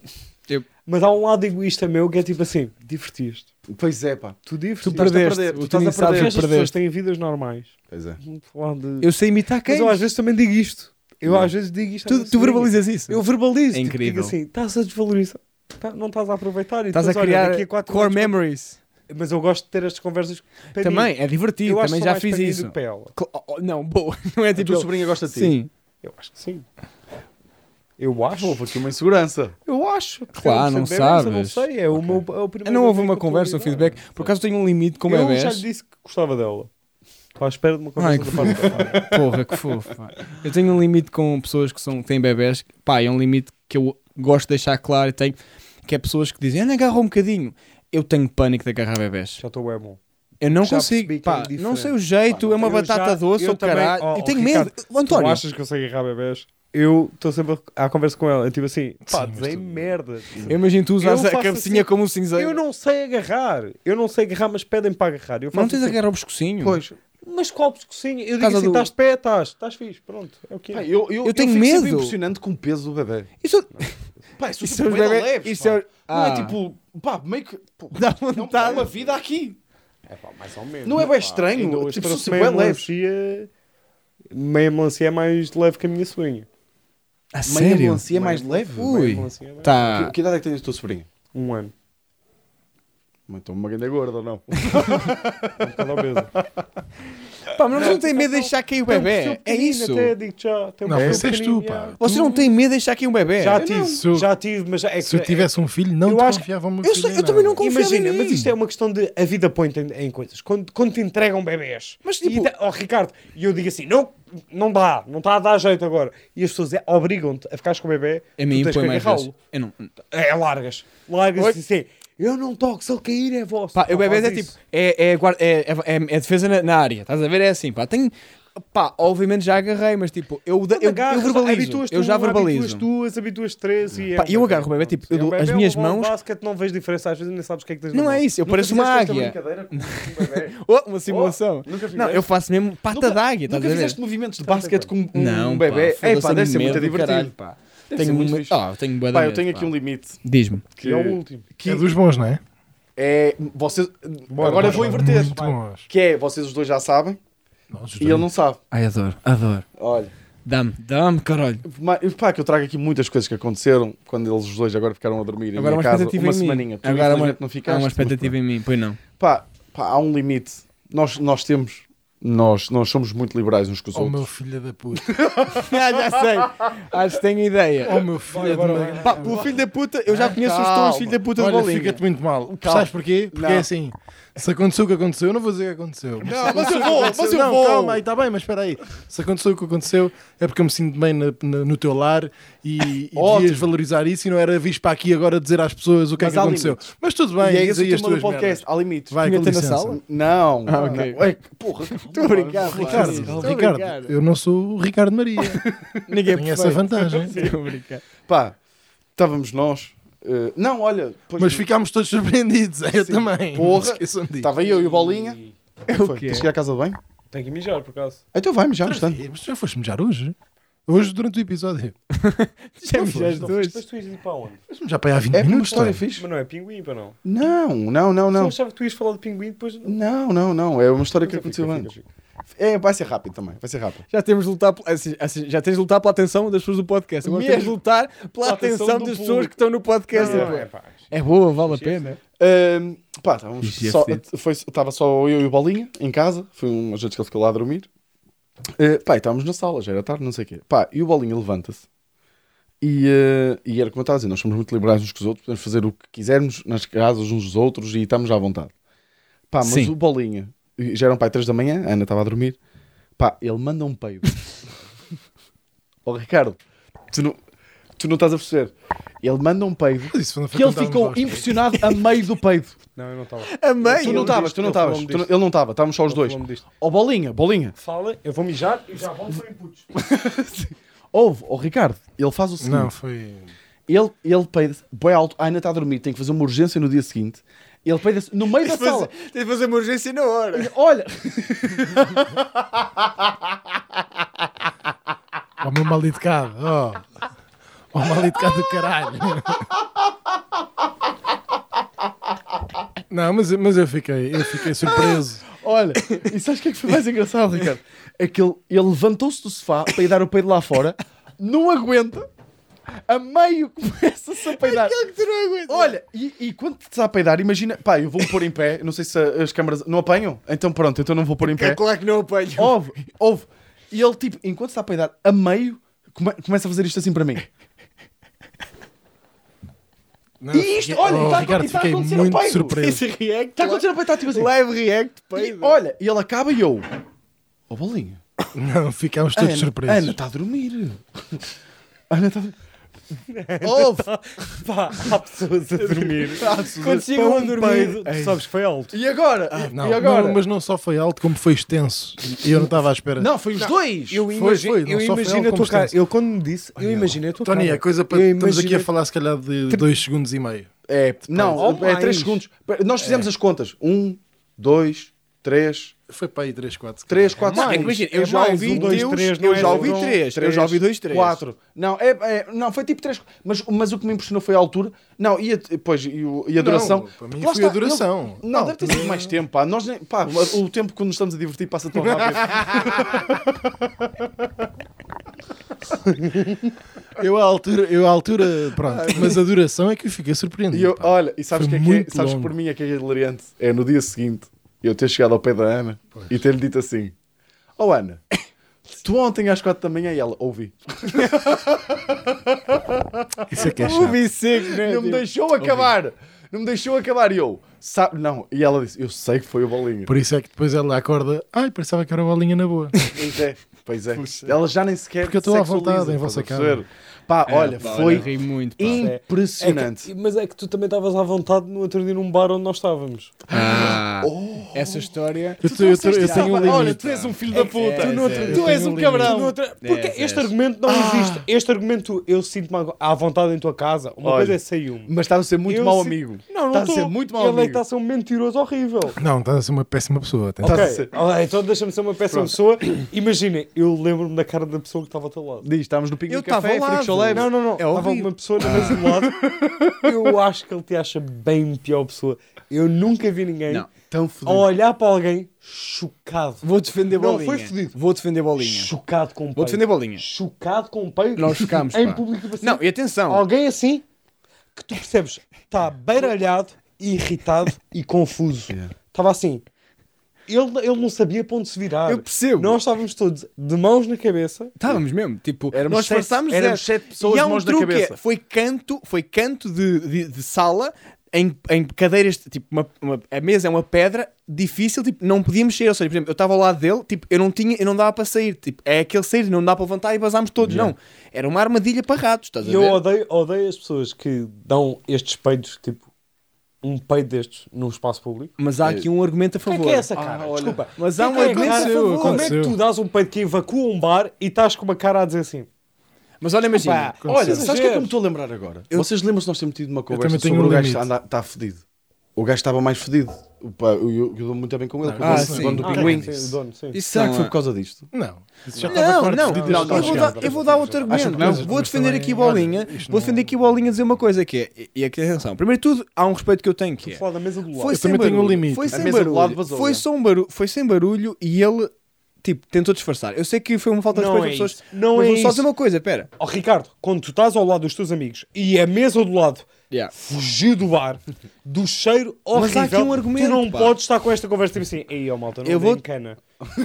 S2: Eu-
S4: mas há um lado egoísta meu que é tipo assim, divertiste.
S1: Pois é, pá.
S4: Tu divertiste.
S2: Tu
S1: Estás-te a
S2: perdeste.
S1: perder, tu
S2: Tu
S1: estás a perder.
S4: As pessoas
S2: perdeste.
S4: têm vidas normais.
S1: Pois é.
S4: Vamos falar de...
S2: Eu sei imitar
S4: Mas
S2: quem?
S4: eu às vezes também digo isto. Eu
S1: Não.
S4: às vezes digo isto.
S2: Tu, tu verbalizas isso?
S4: Eu verbalizo.
S2: É
S4: tipo,
S2: incrível.
S4: Digo assim, estás a desvalorizar. Tá- não estás a aproveitar. E
S2: Estás a
S4: olha,
S2: criar
S4: daqui a quatro
S2: core
S4: anos,
S2: memories.
S4: Mas eu gosto de ter estas conversas para
S2: Também, é divertido.
S4: Eu
S2: Também
S4: que
S2: já
S4: mais
S2: fiz isso.
S4: do que para ela.
S2: Cl- oh, oh, Não, boa. *laughs* Não é
S1: A
S2: tipo.
S1: tua
S2: ele-
S1: sobrinha gosta de ti.
S2: Sim.
S4: Eu acho que sim. Eu acho.
S1: Houve aqui uma insegurança.
S4: Eu acho.
S2: Claro,
S4: eu
S2: não
S4: sei bebés, Eu não
S2: sabes.
S4: sei. É o meu é o primeiro
S2: Não houve uma
S4: que
S2: conversa, um
S4: a
S2: feedback. Por acaso tenho um limite com
S4: eu
S2: bebés.
S4: já lhe disse que gostava dela. Estou à espera de uma
S2: Ai,
S4: conversa
S2: que
S4: da parte.
S2: Porra, que fofo. pá. Eu tenho um limite com pessoas que, são, que têm bebés. Pá, é um limite que eu gosto de deixar claro. e Tenho, que é pessoas que dizem, Ana, agarra um bocadinho. Eu tenho pânico de agarrar bebés.
S4: Já estou bem bom.
S2: Eu não
S4: Já
S2: consigo.
S4: é
S2: Pá,
S4: diferente.
S2: não sei o jeito,
S1: Pá,
S2: é uma
S4: eu
S2: batata
S4: já-
S2: doce
S4: eu
S2: ou
S4: também-
S2: caralho.
S4: oh,
S2: eu tenho
S4: Ricardo,
S2: medo. António,
S4: Tu achas que eu sei agarrar bebés? Eu estou sempre a conversa com ela. É tipo assim, pá,
S3: tu-
S4: merda.
S2: eu imagino tu usares
S4: Eu
S2: a cabecinha
S4: assim,
S2: como um cinzeiro.
S4: Eu não sei agarrar. Eu não sei agarrar, mas pedem para agarrar. Eu faço
S2: Não tens a
S4: assim,
S2: agarrar o pescocinho.
S1: Pois.
S4: Mas qual pescocinho? Eu digo
S2: Casa
S4: assim,
S2: do-
S4: estás de pé, estás. Estás fixe, pronto. É o que é.
S1: eu, eu,
S2: Eu tenho
S1: sempre
S2: medo.
S1: impressionante com o peso do bebê.
S2: Isso,
S1: Pá, isso,
S2: isso
S1: é
S2: é os
S1: bué da
S2: bebés.
S1: leves,
S2: Isso
S1: pá.
S2: é.
S1: Não
S2: Ah,
S1: é tipo, pá, meio que. pô,
S2: Dá
S1: não, há
S2: vontade.
S1: uma vida aqui.
S4: É pá, mais ou menos.
S1: Não é bem
S4: Pá,
S1: estranho?
S4: hoje
S1: Tipo,
S4: meia
S1: bué leves.
S4: melancia. Meia melancia é mais leve que a minha sobrinha.
S2: A
S1: Meia
S2: sério?
S1: melancia é mais leve.
S2: Ui.
S4: Meia é mais-
S2: Tá.
S1: Que, que idade é que tem a tua sobrinha?
S4: Um ano.
S1: Mas Estou uma grande gorda ou não? *laughs*
S4: Um bocado obesa. *laughs*
S2: Pá, mas não tem medo de deixar cair o
S4: Tem
S2: bebê. É isso.
S4: Até digo já. Tem um
S3: Não, esse és tu, pá.
S4: já.
S2: Vocês não têm medo de deixar cair um bebê.
S4: Já tive, já tive, mas é
S3: Se eu
S4: que-
S3: tivesse um filho, não
S4: eu
S3: te
S4: acho-
S3: confiava o meu
S2: Eu eu também não confio
S4: Imagina, mas isto é uma questão de a vida põe-te em, em coisas. Quando, quando te entregam bebés,
S2: Mas,
S4: e
S2: tipo-
S4: da- oh, Ricardo, e eu digo assim: não, não dá, não está a dar jeito agora. E as pessoas é- obrigam-te a ficares com o bebê,
S2: A mim põe
S4: que
S2: mais vezes. Eu não.
S4: É, largas. Largas
S2: Oi?
S4: e assim: eu não toco, se ele cair é vosso.
S2: Pá, o bebê
S4: faz
S2: é tipo. É, é, guarda- é, é, é- é defesa na, na área. Estás a ver? É assim, pá. Tenho. Pá, obviamente já agarrei, mas tipo, eu, eu, eu,
S4: Agarras,
S2: verbalizo. Eu já
S4: Habituas
S2: verbalizo.
S4: duas, habituas três e.
S2: Pá,
S4: é um
S2: eu
S4: bebê.
S2: agarro o bebê, tipo, eu
S4: É
S2: dou as minhas mãos-
S4: basquete, não vejo diferença, às vezes nem sabes o que é que tens na
S2: Não
S4: mão.
S2: é isso, eu
S1: Nunca
S2: pareço uma
S1: fizeste esta
S2: águia.
S1: brincadeira com um bebê?
S2: Oh, uma simulação.
S1: Nunca fizeste?
S2: Não, eu faço mesmo pata
S1: Nunca-
S2: d'águia, estás
S1: Nunca
S2: a ver?
S1: fizeste movimentos de basquete com um
S2: Não,
S1: bebê?
S2: pá,
S1: É
S2: foda-se,
S1: pá, deve ser muito
S2: medo do
S1: divertido.
S2: caralho, pá.
S1: Deve
S2: Tenho
S1: muito
S2: uma-. Ah, tenho de
S1: Pá, eu tenho
S2: pá.
S1: aqui um limite.
S2: Diz-me.
S4: Que é o último.
S1: Que
S3: É dos bons, não é?
S1: é. Vocês,
S4: Bora,
S1: agora eu
S4: bora,
S1: vou inverter. Que é, vocês os dois já sabem
S3: os
S1: e ele não sabe.
S2: Ai, adoro, adoro.
S1: Olha.
S2: Dá-me, dá-me, caralho.
S1: Ma- Pá, que eu trago aqui muitas coisas que aconteceram quando eles os dois agora ficaram a dormir em
S2: Agora
S1: minha
S2: uma
S1: casa
S2: expectativa
S1: uma
S2: em mim.
S1: semaninha. Tu
S2: Agora uma,
S1: infelizmente não
S2: há
S1: ficaste.
S2: uma
S1: mas
S2: expectativa em mim, pois não.
S1: Pá, pá, há um limite. Nós, nós temos Nós, nós somos muito liberais uns com os
S3: Oh,
S1: outros.
S3: meu filho da puta. *laughs*
S2: Ah, já sei. Acho que tenho ideia.
S3: Oh, meu filho da.
S2: Pá, pelo filho da puta, eu já conheço os tons filho da puta de
S3: Olha,
S2: bolinha.
S3: fica-te muito mal. Sabes porquê? Porque
S1: Não.
S3: é assim. Se aconteceu o que aconteceu, eu não vou dizer o que aconteceu.
S1: Não,
S3: se
S1: mas
S3: aconteceu
S1: eu
S3: o que
S1: vou,
S3: aconteceu-
S1: mas eu
S3: não,
S1: vou.
S3: calma aí, está bem, mas espera aí. Se aconteceu o que aconteceu, é porque eu me sinto bem na- na- no teu lar e, e *laughs*
S1: Ótimo.
S3: devias valorizar isso e não era vir para aqui agora dizer às pessoas o que
S1: Mas
S3: é que
S1: há
S3: aconteceu.
S1: limites.
S3: Mas tudo
S1: E
S3: bem,
S1: é
S3: diz
S1: esse
S3: aí
S1: o
S3: as
S1: tema do
S3: tuas
S1: podcast.
S3: merdas.
S1: Há limites.
S3: Vai, com
S2: ter na
S3: licença.
S2: sala?
S1: Não.
S2: Ah, ok.
S1: não. É que, porra,
S2: Estou a brincar,
S3: Ricardo, Ricardo,
S2: brincar.
S3: eu não sou o Ricardo Maria. *laughs*
S2: Ninguém é
S3: Tenho essa vantagem.
S2: Estou a brincar.
S1: Pá, estávamos nós. eh, não, olha.
S3: Mas ficámos todos surpreendidos, eu
S1: Sim.
S3: também.
S1: Porra. Estava eu e o Bolinha.
S2: É o quê?
S1: Tens que ir à casa de banho?
S4: Tenho que mijar, por acaso.
S1: Então vai,
S3: Outra
S1: instante.
S3: vez? Mas já foste mejar hoje? Hoje, durante o episódio. *laughs*
S2: Já
S3: Não
S2: me
S3: foste,
S2: já
S3: não
S2: dois.
S4: Depois tu ias ir para onde?
S3: Mejar para aí há 20
S1: É
S3: minutos.
S1: história
S3: tá?
S1: fixe.
S4: Mas não é pinguim, para não?
S1: Não, não, não,
S4: Eu
S1: não.
S4: achava que tu ias falar de pinguim depois...
S1: Não, não, não. É uma história que
S4: Fica,
S1: aconteceu
S4: fica,
S1: antes.
S4: fica, fica.
S1: É, vai ser rápido também. Vai ser rápido.
S2: Já temos de lutar, assim, assim, já tens de lutar pela atenção das pessoas do podcast. Agora
S1: Mesmo.
S2: temos de lutar pela
S1: Pela atenção
S2: atenção das pessoas que estão no podcast.
S4: Não,
S2: é,
S4: é pá.
S2: é boa, vale a pena.
S1: Ahm, pá,
S2: ia
S1: só, foi, estava só eu e o Bolinha em casa. Foi um gente que ele ficou lá a dormir. Uh, pá, estávamos na sala, já era tarde, não sei o quê. Pá, e o Bolinha levanta-se. E, uh, e era como eu estava a dizer, nós somos muito liberais uns com os outros, podemos fazer o que quisermos nas casas uns dos outros e estamos à vontade. Pá, mas
S2: Sim.
S1: o Bolinha, já eram pai 3 da manhã, a Ana estava a dormir. Pá, ele manda um peido. *laughs* Ó Ricardo, tu não, tu não estás a perceber. Ele manda um peido que ele ficou impressionado a meio do peido.
S4: Não, eu não estava.
S2: A meio.
S1: Tu não estavas, tu não estavas. Ele não estava, estávamos só os dois. Ó bolinha, bolinha.
S4: Fala, eu vou mijar e já volto para inputs. *laughs*
S1: Ouve, ó Ricardo, ele faz o seguinte.
S3: Não, foi.
S1: Ele, ele peida bem alto, a Ana está a dormir, tem que fazer uma urgência no dia seguinte. Ele peida no meio da sala.
S2: Tens de fazer uma urgência na hora.
S1: Olha, *laughs*
S3: Oh, meu mal educado. Oh. Oh, mal educado do caralho. Não, mas, mas eu fiquei, eu fiquei surpreso.
S1: olha. E sabes o que é que foi mais engraçado, Ricardo? É que ele, ele levantou-se do sofá para ir dar o peido lá fora, não aguenta, a meio começa-se a peidar.
S2: que tu não aguentas.
S1: Olha, e, e quando te está a peidar, imagina, pá, eu vou-me pôr em pé, não sei se as câmaras não apanham, então pronto, então não vou pôr em pé.
S2: É claro que não apanho.
S1: Ouve, ouve. E ele, tipo, enquanto está a peidar, a meio, come- começa a fazer isto assim para mim.
S3: Não,
S1: E isto, olha,
S3: oh,
S1: está
S3: Ricardo,
S1: está a acontecer
S3: muito
S1: ao peido.
S3: surpreso.
S2: Esse react.
S1: Está a acontecer a peidar, tipo assim.
S2: Live react,
S1: E,
S2: peido.
S1: olha, e ele acaba e eu. Ó, bolinha.
S3: Não, ficámos todos
S1: Ana,
S3: surpresos.
S1: Ana está a dormir. *laughs* Ana está a dormir. *laughs* Ouve.
S4: Pá, há pessoas a dormir. *laughs*
S2: Quando chegam a
S4: um
S2: dormir.
S4: tu sabes que foi alto.
S1: E agora?
S3: Não,
S1: e agora?
S3: não, mas não só foi alto, como foi extenso. E eu não estava à espera.
S1: Não, foi os dois.
S4: Eu
S3: Foi,
S4: imagino,
S3: foi, não
S4: eu
S3: só foi
S4: imagino a tua cara. Eu quando me disse, eu imaginei a tua
S3: Tony,
S4: cara.
S3: é coisa para.
S4: Eu
S3: Estamos aqui a falar, se calhar, de 2 segundos e meio.
S1: É, não, é. 3 segundos. Nós fizemos as contas. 1, 2, 3,
S3: Foi para aí 3, 4.
S1: 3, 4
S2: Não, que imagina, eu
S4: É
S2: já ouvi
S4: um, dois,
S2: teus,
S4: três, não
S2: eu já ouvi
S4: só-
S2: três, eu já ouvi dois, três.
S1: 4. Não, é, é- não, foi tipo 3. Mas, mas o que me impressionou foi a altura. Não, e a, depois, e, e a duração.
S3: para mim foi a
S1: está,
S3: duração.
S1: ele- não, deve ter sido mais tempo, pá. Nós nem, pá. O tempo quando nos estamos a divertir passa tão rápido. *laughs*
S3: Eu à altura, eu à altura, pronto. Mas a duração é que eu fiquei surpreendido.
S1: E eu, olha, e sabes o que é que é? Sabes que por mim é que é hilariante? É no dia seguinte eu ter chegado ao pé da Ana e ter-lhe dito assim: Oh Ana, *coughs* tu ontem às 4 da manhã e ela ouvi. *laughs*
S3: Isso é que é chato.
S2: Ouvi seco, né?
S1: Não me
S2: Tipo,
S1: deixou acabar. Não me deixou acabar. E eu, sabe, não. E ela disse: Eu sei que foi o bolinho.
S3: Por isso é que depois ela acorda. Ai, pensava que era uma bolinha na boa. *laughs*
S1: Pois é, pois é. Ela já nem sequer.
S3: Porque eu estou à vontade em vossa casa.
S1: Pá,
S2: É,
S1: olha,
S2: pá,
S1: foi
S2: ri muito, pá.
S1: impressionante.
S4: É que- mas é que tu também estavas à vontade no outro dia num bar onde nós estávamos.
S2: Ah, essa história.
S3: Eu, tô- eu, tô- eu tenho um limite.
S1: Olha, tu és um filho da puta.
S2: é,
S1: tu, no outro-
S2: é,
S1: tu és um
S3: um
S1: cabrão.
S4: outro- porque este argumento não existe. Este argumento, eu sinto-me à vontade em tua casa. Uma
S1: Olha,
S4: coisa é sair um.
S1: Mas estás a ser muito
S4: Eu
S1: mau amigo.
S4: Não, não
S1: Estás a
S4: estou.
S1: ser muito mau
S4: Ele é
S1: amigo.
S4: está a ser um mentiroso horrível.
S3: Não, estás a ser uma péssima pessoa.
S4: Ok. Ah, então deixa-me ser uma péssima pessoa. Imaginem, eu lembro-me da cara da pessoa que estava ao teu lado.
S1: Diz, estávamos no
S2: Eu
S1: Café,
S2: estava
S4: Não, não, não.
S2: É
S4: Estava uma pessoa na mesa do *laughs* lado. Eu acho que ele te acha bem pior pessoa. Eu nunca vi ninguém
S2: Não.
S1: Tão
S4: a
S1: fodido.
S4: olhar para alguém chocado.
S2: Vou defender
S4: Não,
S2: bolinha.
S4: foi fedido.
S2: Vou defender bolinha.
S4: Chocado com o
S2: Vou
S4: peito.
S2: defender bolinha.
S4: Chocado com o peito.
S2: Nós ficámos,
S4: Em
S2: pá.
S4: público. tipo assim.
S2: Não, e atenção.
S4: Alguém assim que tu percebes está beiralhado, irritado e confuso.
S1: Yeah.
S4: Estava assim. Ele, ele não sabia para onde se virar.
S2: Eu percebo.
S4: Nós estávamos todos de mãos na cabeça.
S2: Estávamos mesmo, tipo,
S1: Éramos
S2: nós
S1: sete-
S2: esforçámos
S1: éramos sete pessoas
S2: e há
S1: de
S2: um
S1: mãos na
S2: truque,
S1: cabeça.
S2: é, foi canto, foi canto de, de, de sala em, em cadeiras, tipo, uma, uma- a mesa é uma pedra difícil, tipo, não podíamos sair, ou seja, por exemplo, eu estava ao lado dele, tipo, eu não tinha, eu não dava para sair, tipo, é aquele sair, não dá para levantar e vazámos todos, não. Era uma armadilha para ratos, estás a
S4: E eu
S2: ver?
S4: odeio, odeio as pessoas que dão estes peidos, tipo, um peido destes num espaço público.
S2: Mas há aqui um argumento a
S4: Como é
S2: favor.
S4: que é essa cara?
S1: Ah, olha.
S4: Desculpa.
S2: Mas há um
S4: é que é,
S2: argumento a favor.
S4: Como é que tu dás um peido que evacua um bar e estás com uma cara a dizer assim?
S2: Mas olha, imagina,
S1: Olha, sabes o que é que eu me estou a lembrar agora? Vocês lembram-se nós temos tido uma conversa sobre
S3: um
S1: o gajo está fedido. O gajo estava mais fedido. O Eu, eu, eu dou muito bem com ele. porque
S2: Ah, sim.
S1: sou dono do
S2: Ah,
S1: pinguim.
S4: sim, o dono, sim.
S2: isso
S1: Será que foi
S2: a-
S1: por causa disto?
S3: Não, isso já estava
S2: Não, não,
S1: não,
S2: eu, vou dar, eu vou dar outro argumento. Não, vou defender aqui bolinha. Vou defender aqui bolinha dizer uma coisa que é. E aqui atenção. Primeiro de tudo, há um respeito que eu tenho que é.
S4: Falar da mesa do lado.
S2: Foi
S3: Eu
S2: sem
S3: também tenho um
S2: barulho.
S3: limite.
S2: Foi sem barulho. foi,
S1: é.
S2: só um barulho, foi sem barulho e ele, tipo, tentou disfarçar. Eu sei que foi uma falta de respeito
S4: é
S2: às pessoas.
S4: Não
S2: mas
S4: é
S2: vou só
S4: isso.
S2: dizer uma coisa, pera.
S4: Ó Ricardo, quando tu estás ao lado dos teus amigos e a mesa do lado
S2: Yeah.
S4: fugiu do bar, do cheiro horrível,
S2: Mas há aqui um argumento,
S4: tu não
S2: pá.
S4: podes estar com esta conversa tipo assim, ei, ó malta, não
S2: Eu
S4: deem
S2: vou-
S4: cana.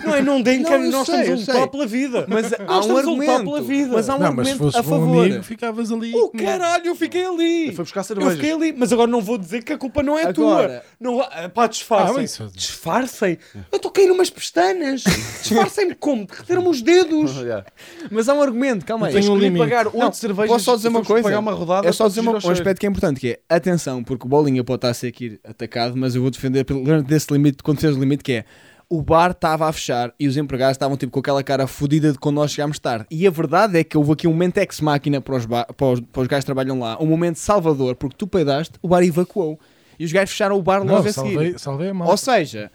S4: Não é não deem cana,
S2: eu
S4: nós
S2: sei,
S4: estamos a
S2: eu
S4: lutar
S2: sei.
S4: pela vida.
S2: Mas há
S4: nós
S2: um
S4: estamos a lutar
S2: argumento.
S4: pela vida.
S2: Mas há um
S3: Não, mas se
S2: argumento a favor.
S3: amigo, ficavas ali.
S4: O caralho, eu fiquei ali.
S1: Foi buscar
S4: Eu
S1: cervejas.
S4: fiquei ali, mas agora não vou dizer que a culpa não é
S2: Agora-
S4: tua. Não, ah, pá, disfarcem.
S3: Ah, mas isso-
S4: Disfarcem. Eu estou a cair umas pestanas. Disfarcem-me como? Derreteram-me os dedos. *laughs*
S1: Yeah.
S2: Mas há um argumento, calma aí.
S3: tenho um
S1: Escolhi
S3: limite.
S1: pagar
S2: Não,
S1: cervejas.
S2: posso só dizer uma coisa?
S1: Pagar uma rodada
S2: é só dizer uma,
S1: fugir
S2: um aspecto que é importante, que é atenção, porque o Bolinha pode estar a ser aqui atacado, mas eu vou defender pelo grande desse limite, quando fez o limite, que é o bar estava a fechar e os empregados estavam tipo com aquela cara fodida de quando nós chegámos tarde. E a verdade é que houve aqui um momento ex-máquina para os, para, os, para os gajos que trabalham lá, um momento salvador, porque tu peidaste, o bar evacuou. E os gajos fecharam o bar logo
S3: Não,
S2: a seguir.
S3: salvei, salvei a.
S2: Ou seja,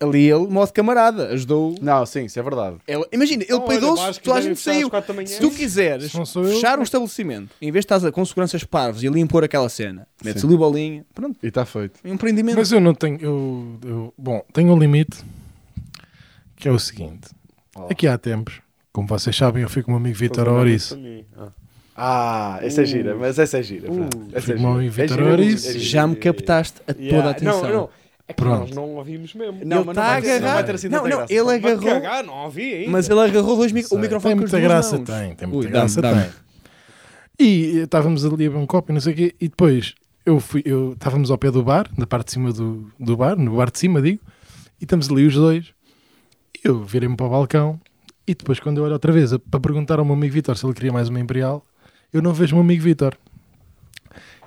S2: ali ele, modo camarada, ajudou.
S1: Não, sim, isso é verdade.
S2: Ele- imagina, ele
S4: olha,
S2: peidou-se, toda a gente saiu. Se tu quiseres fechar um estabelecimento, em vez de estás a- com seguranças parvos e ali impor aquela cena, metes ali bolinha, pronto,
S1: E está feito.
S2: um empreendimento.
S3: Mas eu não tenho. Eu, eu- bom, tenho um limite que é o seguinte: aqui há tempos, como vocês sabem, eu fui com o meu amigo Vitor Ouriço.
S1: Ah, essa é gira, mas essa é gira. Fran. Essa
S3: Fui
S1: é
S3: o
S1: gira.
S3: amigo
S1: É
S3: Vitor Ouriço.
S1: é gira.
S2: Já me captaste a toda a atenção.
S4: Não, não. É que
S3: Pronto.
S4: nós não ouvimos mesmo.
S1: Não,
S2: ele está
S1: vai ter assim
S2: não, não,
S1: graça.
S2: ele agarrou.
S4: cagar, não ouvi ainda.
S2: Mas ele agarrou dois mic- o microfone
S3: tem muita graça,
S2: mãos.
S3: tem, tem
S2: Ui,
S3: muita
S2: dá-me,
S3: graça,
S2: dá-me.
S3: tem. E eh, estávamos ali a beber um copo e não sei o quê, e depois eu fui, eu, estávamos ao pé do bar, na parte de cima do, do bar, no bar de cima, digo, e estamos ali os dois, e eu virei-me para o balcão, e depois quando eu olho outra vez a- para perguntar ao meu amigo Vitor se ele queria mais uma Imperial, eu não vejo o meu amigo Vitor.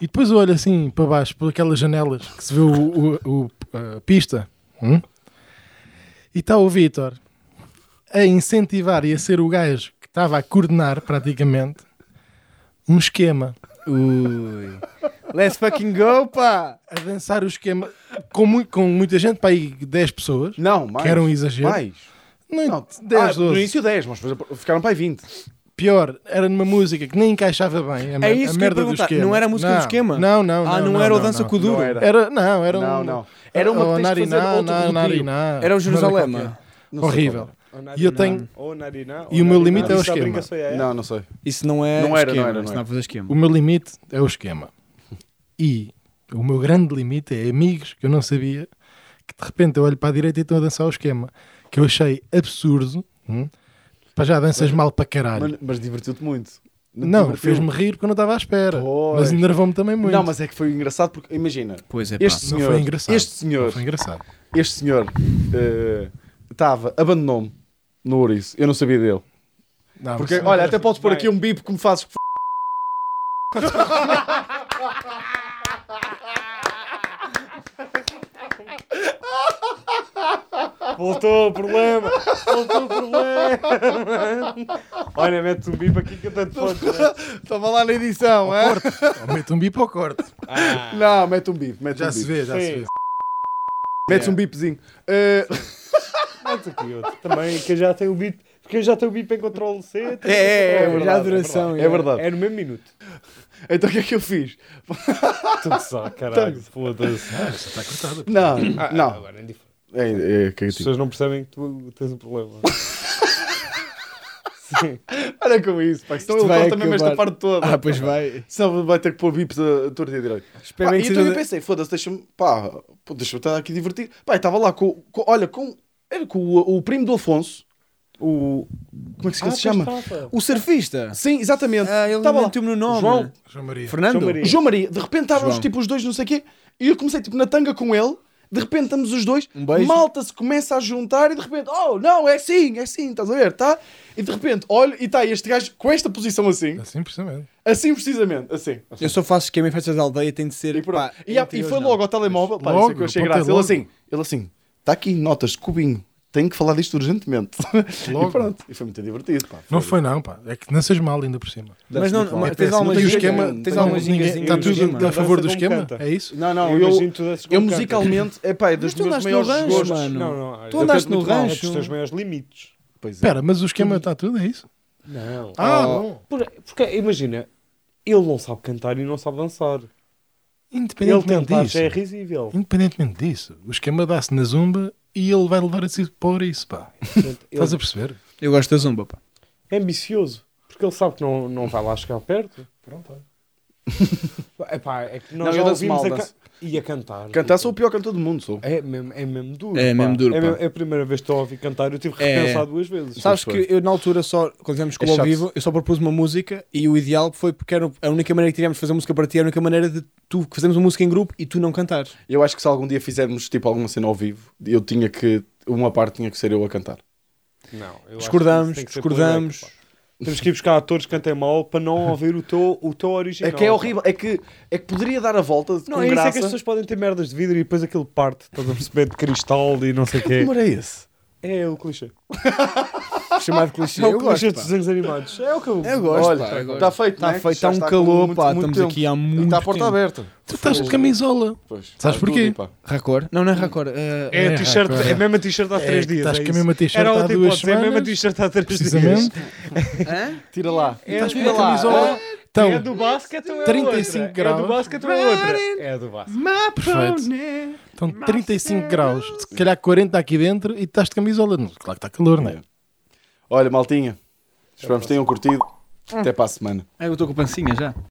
S3: E depois eu olho assim para baixo, por aquelas janelas que se vê o, o- o- a pista, hum? e está o Vitor a incentivar e a ser o gajo que estava a coordenar praticamente um esquema,
S2: Ui. Let's fucking go, pá!
S3: a dançar o esquema com, mui- com muita gente, para aí 10 pessoas,
S1: Não, mais.
S3: que era um exagero.
S1: Mais.
S3: Não,
S1: Não,
S3: 10,
S1: ah, no
S3: 12.
S1: início 10, mas ficaram para aí 20.
S3: Pior, era numa música que nem encaixava bem. A, mer-
S2: É isso
S3: a
S2: que eu ia
S3: merda do
S2: perguntar.
S3: esquema.
S2: Não era a música do
S3: Não,
S2: esquema?
S3: Não, não, não.
S2: Ah, não,
S3: não,
S2: era o Dança com o Duro.
S1: Não era.
S3: Era, não, era um.
S1: Não, não. Era uma que
S3: oh,
S1: tens de fazer
S3: Nariná,
S1: outro
S3: na-
S1: do
S3: Nariná.
S2: Era o
S1: sei
S3: Horrível. E eu tenho.
S4: Ou narina,
S3: E o meu limite é o esquema.
S1: é. Não, não sei.
S2: Isso não é
S1: Não era,
S2: esquema,
S1: não era, não
S2: é esquema.
S3: O meu limite é o esquema. E o meu grande limite é amigos que eu não sabia que de repente eu olho para a direita e estão a dançar o esquema. Que eu achei absurdo. Hum? Para já danças mal para caralho.
S1: Mas, mas divertiu-te muito.
S3: não,
S1: divertiu?
S3: fez-me rir porque eu não estava à espera.
S1: Pois.
S3: Mas enervou-me também muito.
S1: Não, mas é que foi engraçado porque, imagina,
S2: Pois é, pá.
S1: este
S3: Não
S1: senhor,
S3: foi engraçado.
S1: este
S3: Não
S1: senhor,
S3: foi engraçado.
S1: este senhor eh, estava, abandonou-me no ouriço. Eu não sabia dele.
S3: Não,
S1: Porque,
S3: mas-
S1: olha, até podes pôr aqui um bip que me fazes. *laughs*
S4: Voltou o problema. Voltou o problema. Olha, mete um bip aqui que eu tanto foto.
S2: Estava lá na edição, é?
S3: Ou mete um bip ou corte.
S4: Ah,
S1: Não, mete um bip, mete
S3: Já
S1: um
S3: se vê, já se
S4: Sim.
S3: vê.
S1: Metes um bipzinho. Eh, *laughs*
S4: mete aqui outro. Também, que eu já tenho o bip. Porque eu já tenho o bip em Ctrl C.
S2: É, é, é,
S1: verdade,
S2: já a
S1: é
S2: duração.
S1: é verdade.
S4: É no mesmo minuto.
S1: então o que é que eu fiz?
S4: Tudo só, caralho. Foda-se.
S3: Ah, já está cortado.
S1: Não,
S4: Ah,
S1: não.
S4: Agora é indiferente.
S1: É, é,
S4: As
S1: cagativo.
S4: pessoas não percebem que tu tens um problema. *laughs*
S1: Olha com isso, pá. Senão
S2: Isto
S1: ele
S2: vai
S1: conta mesmo esta
S2: acabar.
S1: parte toda.
S2: Ah, pois vai.
S1: Senão vai ter que pôr bips a, a torta e a direita. Pá, e
S2: que
S1: então eu pensei, foda-se, deixa-me, pá, pô, deixa-me estar aqui divertido. Pá, estava lá com, com- olha, com, era com o, o primo do Afonso. O, como é que se,
S4: Ah,
S1: se chama?
S4: estava.
S2: O surfista.
S1: Sim, exatamente.
S2: Ah, ele
S1: Estava lá.
S2: no nome.
S4: João.
S3: João Maria.
S2: Fernando?
S4: João Maria.
S1: João Maria, de repente estávamos tipo os dois, não sei o quê, e eu comecei tipo na tanga com ele, de repente estamos os dois,
S2: Um
S1: malta se começa a juntar e de repente, oh não, é assim, é assim, estás a ver, tá? E de repente, olho e está este gajo com esta posição assim,
S3: Assim, precisamente.
S1: assim precisamente, assim.
S2: Eu só faço esquema em festas da aldeia, tem de ser.
S1: E,
S2: pá,
S1: E, e foi
S2: não.
S1: logo ao telemóvel, pá,
S3: Logo,
S1: isso é que eu achei graça. Ele
S3: logo.
S1: assim, ele assim, está aqui notas de cubinho, tenho que falar disto urgentemente. *laughs*
S3: Logo.
S1: E pronto, e foi muito divertido, pá.
S3: Não foi não, pá. É que não sejas mal ainda por cima.
S2: Mas não, mas tens alguma ginga-
S3: esquema-
S2: Tens alguma
S3: Está
S2: do
S3: tudo a favor do esquema?
S4: canta.
S3: É isso?
S1: Não, não,
S4: Eu
S1: eu, musicalmente, é pá, é dos
S2: Mas tu
S1: meus
S2: andaste
S1: maiores
S2: no rancho,
S1: gostos.
S2: mano.
S4: Não, não.
S2: Tu andaste no rancho.
S4: É dos teus maiores limites.
S1: Pois é.
S3: Espera, mas o esquema está tudo, é isso?
S4: Não.
S3: Ah,
S2: Oh.
S3: não.
S4: Por- Porque, imagina, ele não sabe cantar e não sabe dançar. Ele
S3: Independentemente disso.
S4: é risível.
S3: Independentemente disso. O esquema dá-se na zumba e ele vai levar a si por isso, pá.
S4: Portanto,
S3: Estás a
S4: ele
S3: perceber?
S2: Eu gosto da zumba, pá.
S4: é ambicioso. Porque ele sabe que não, não vai lá chegar perto.
S3: Pronto, olha. *laughs*
S4: Epá, é que nós
S1: Não,
S4: já ouvimos
S1: mal,
S4: a e a cantar.
S1: Cantar
S4: tipo,
S1: sou o pior cantor do mundo, sou.
S4: É mesmo, é mesmo duro.
S2: É
S4: pá.
S2: mesmo duro,
S4: É,
S2: pá.
S4: é a primeira vez que estou a ouvir cantar. Eu tive que
S2: É.
S4: repensar duas vezes.
S2: Sabes que eu na altura só, quando tivemos com
S1: É
S2: o ao vivo, eu só propus uma música e o ideal foi porque era a única maneira que tivemos de fazer música para ti, era a única maneira de tu fazermos uma música em grupo e tu não cantares.
S1: Eu acho que se algum dia fizermos tipo alguma cena ao vivo, eu tinha que. Uma parte tinha que ser eu a cantar.
S4: Não, eu acho que
S2: Discordamos, discordamos.
S4: Temos que ir buscar atores que cantem mal para não ouvir o teu, o teu original.
S1: É que é horrível, é que, é que poderia dar a volta
S4: Não,
S1: com
S4: é isso, é
S1: graça.
S4: que as pessoas podem ter merdas de vidro e depois aquilo parte, estás a perceber, de cristal e não sei o
S1: Que
S4: quê.
S1: humor é esse?
S4: É o clichê. *laughs*
S2: Chamado clichê.
S4: É o
S2: eu
S4: clichê dos desenhos animados. É o que eu...
S2: Eu gosto,
S1: Olha,
S2: pá. eu
S1: está feito,
S2: Está
S1: né?
S2: feito, está um calor,
S1: muito-
S2: pá.
S1: muito
S2: Estamos
S1: tempo.
S2: aqui há muito
S1: está a porta
S2: tempo.
S1: aberta.
S3: Tu estás de camisola.
S1: Pois,
S3: Sabes
S1: faz
S3: porquê?
S1: tudo.
S2: Racor? Não, não é Racor. eh,
S4: É a
S3: É,
S4: t-shirt, é a mesma t-shirt há
S3: É,
S4: três dias.
S3: estás
S4: é
S3: com a mesma t-shirt
S4: Era
S3: há
S4: outra
S3: duas
S4: hipótese, é a mesma
S3: semanas,
S4: t-shirt há três dias.
S3: Precisamente.
S2: hã?
S1: Tira lá.
S4: É,
S3: Estás com
S4: é
S3: uma
S4: lá.
S3: Camisola.
S4: É
S3: Então,
S4: do basquete ou é
S3: 35
S4: outra? É
S3: graus.
S4: do basquete ou é outra? É do basquete.
S3: perfeito. Estão 35 graus, se calhar 40 aqui dentro e estás de camisola. Não, Claro que está calor, não é?
S1: Olha, maltinha. Esperamos que tenham curtido. Até para a semana.
S2: Ah, eu estou com pancinha já.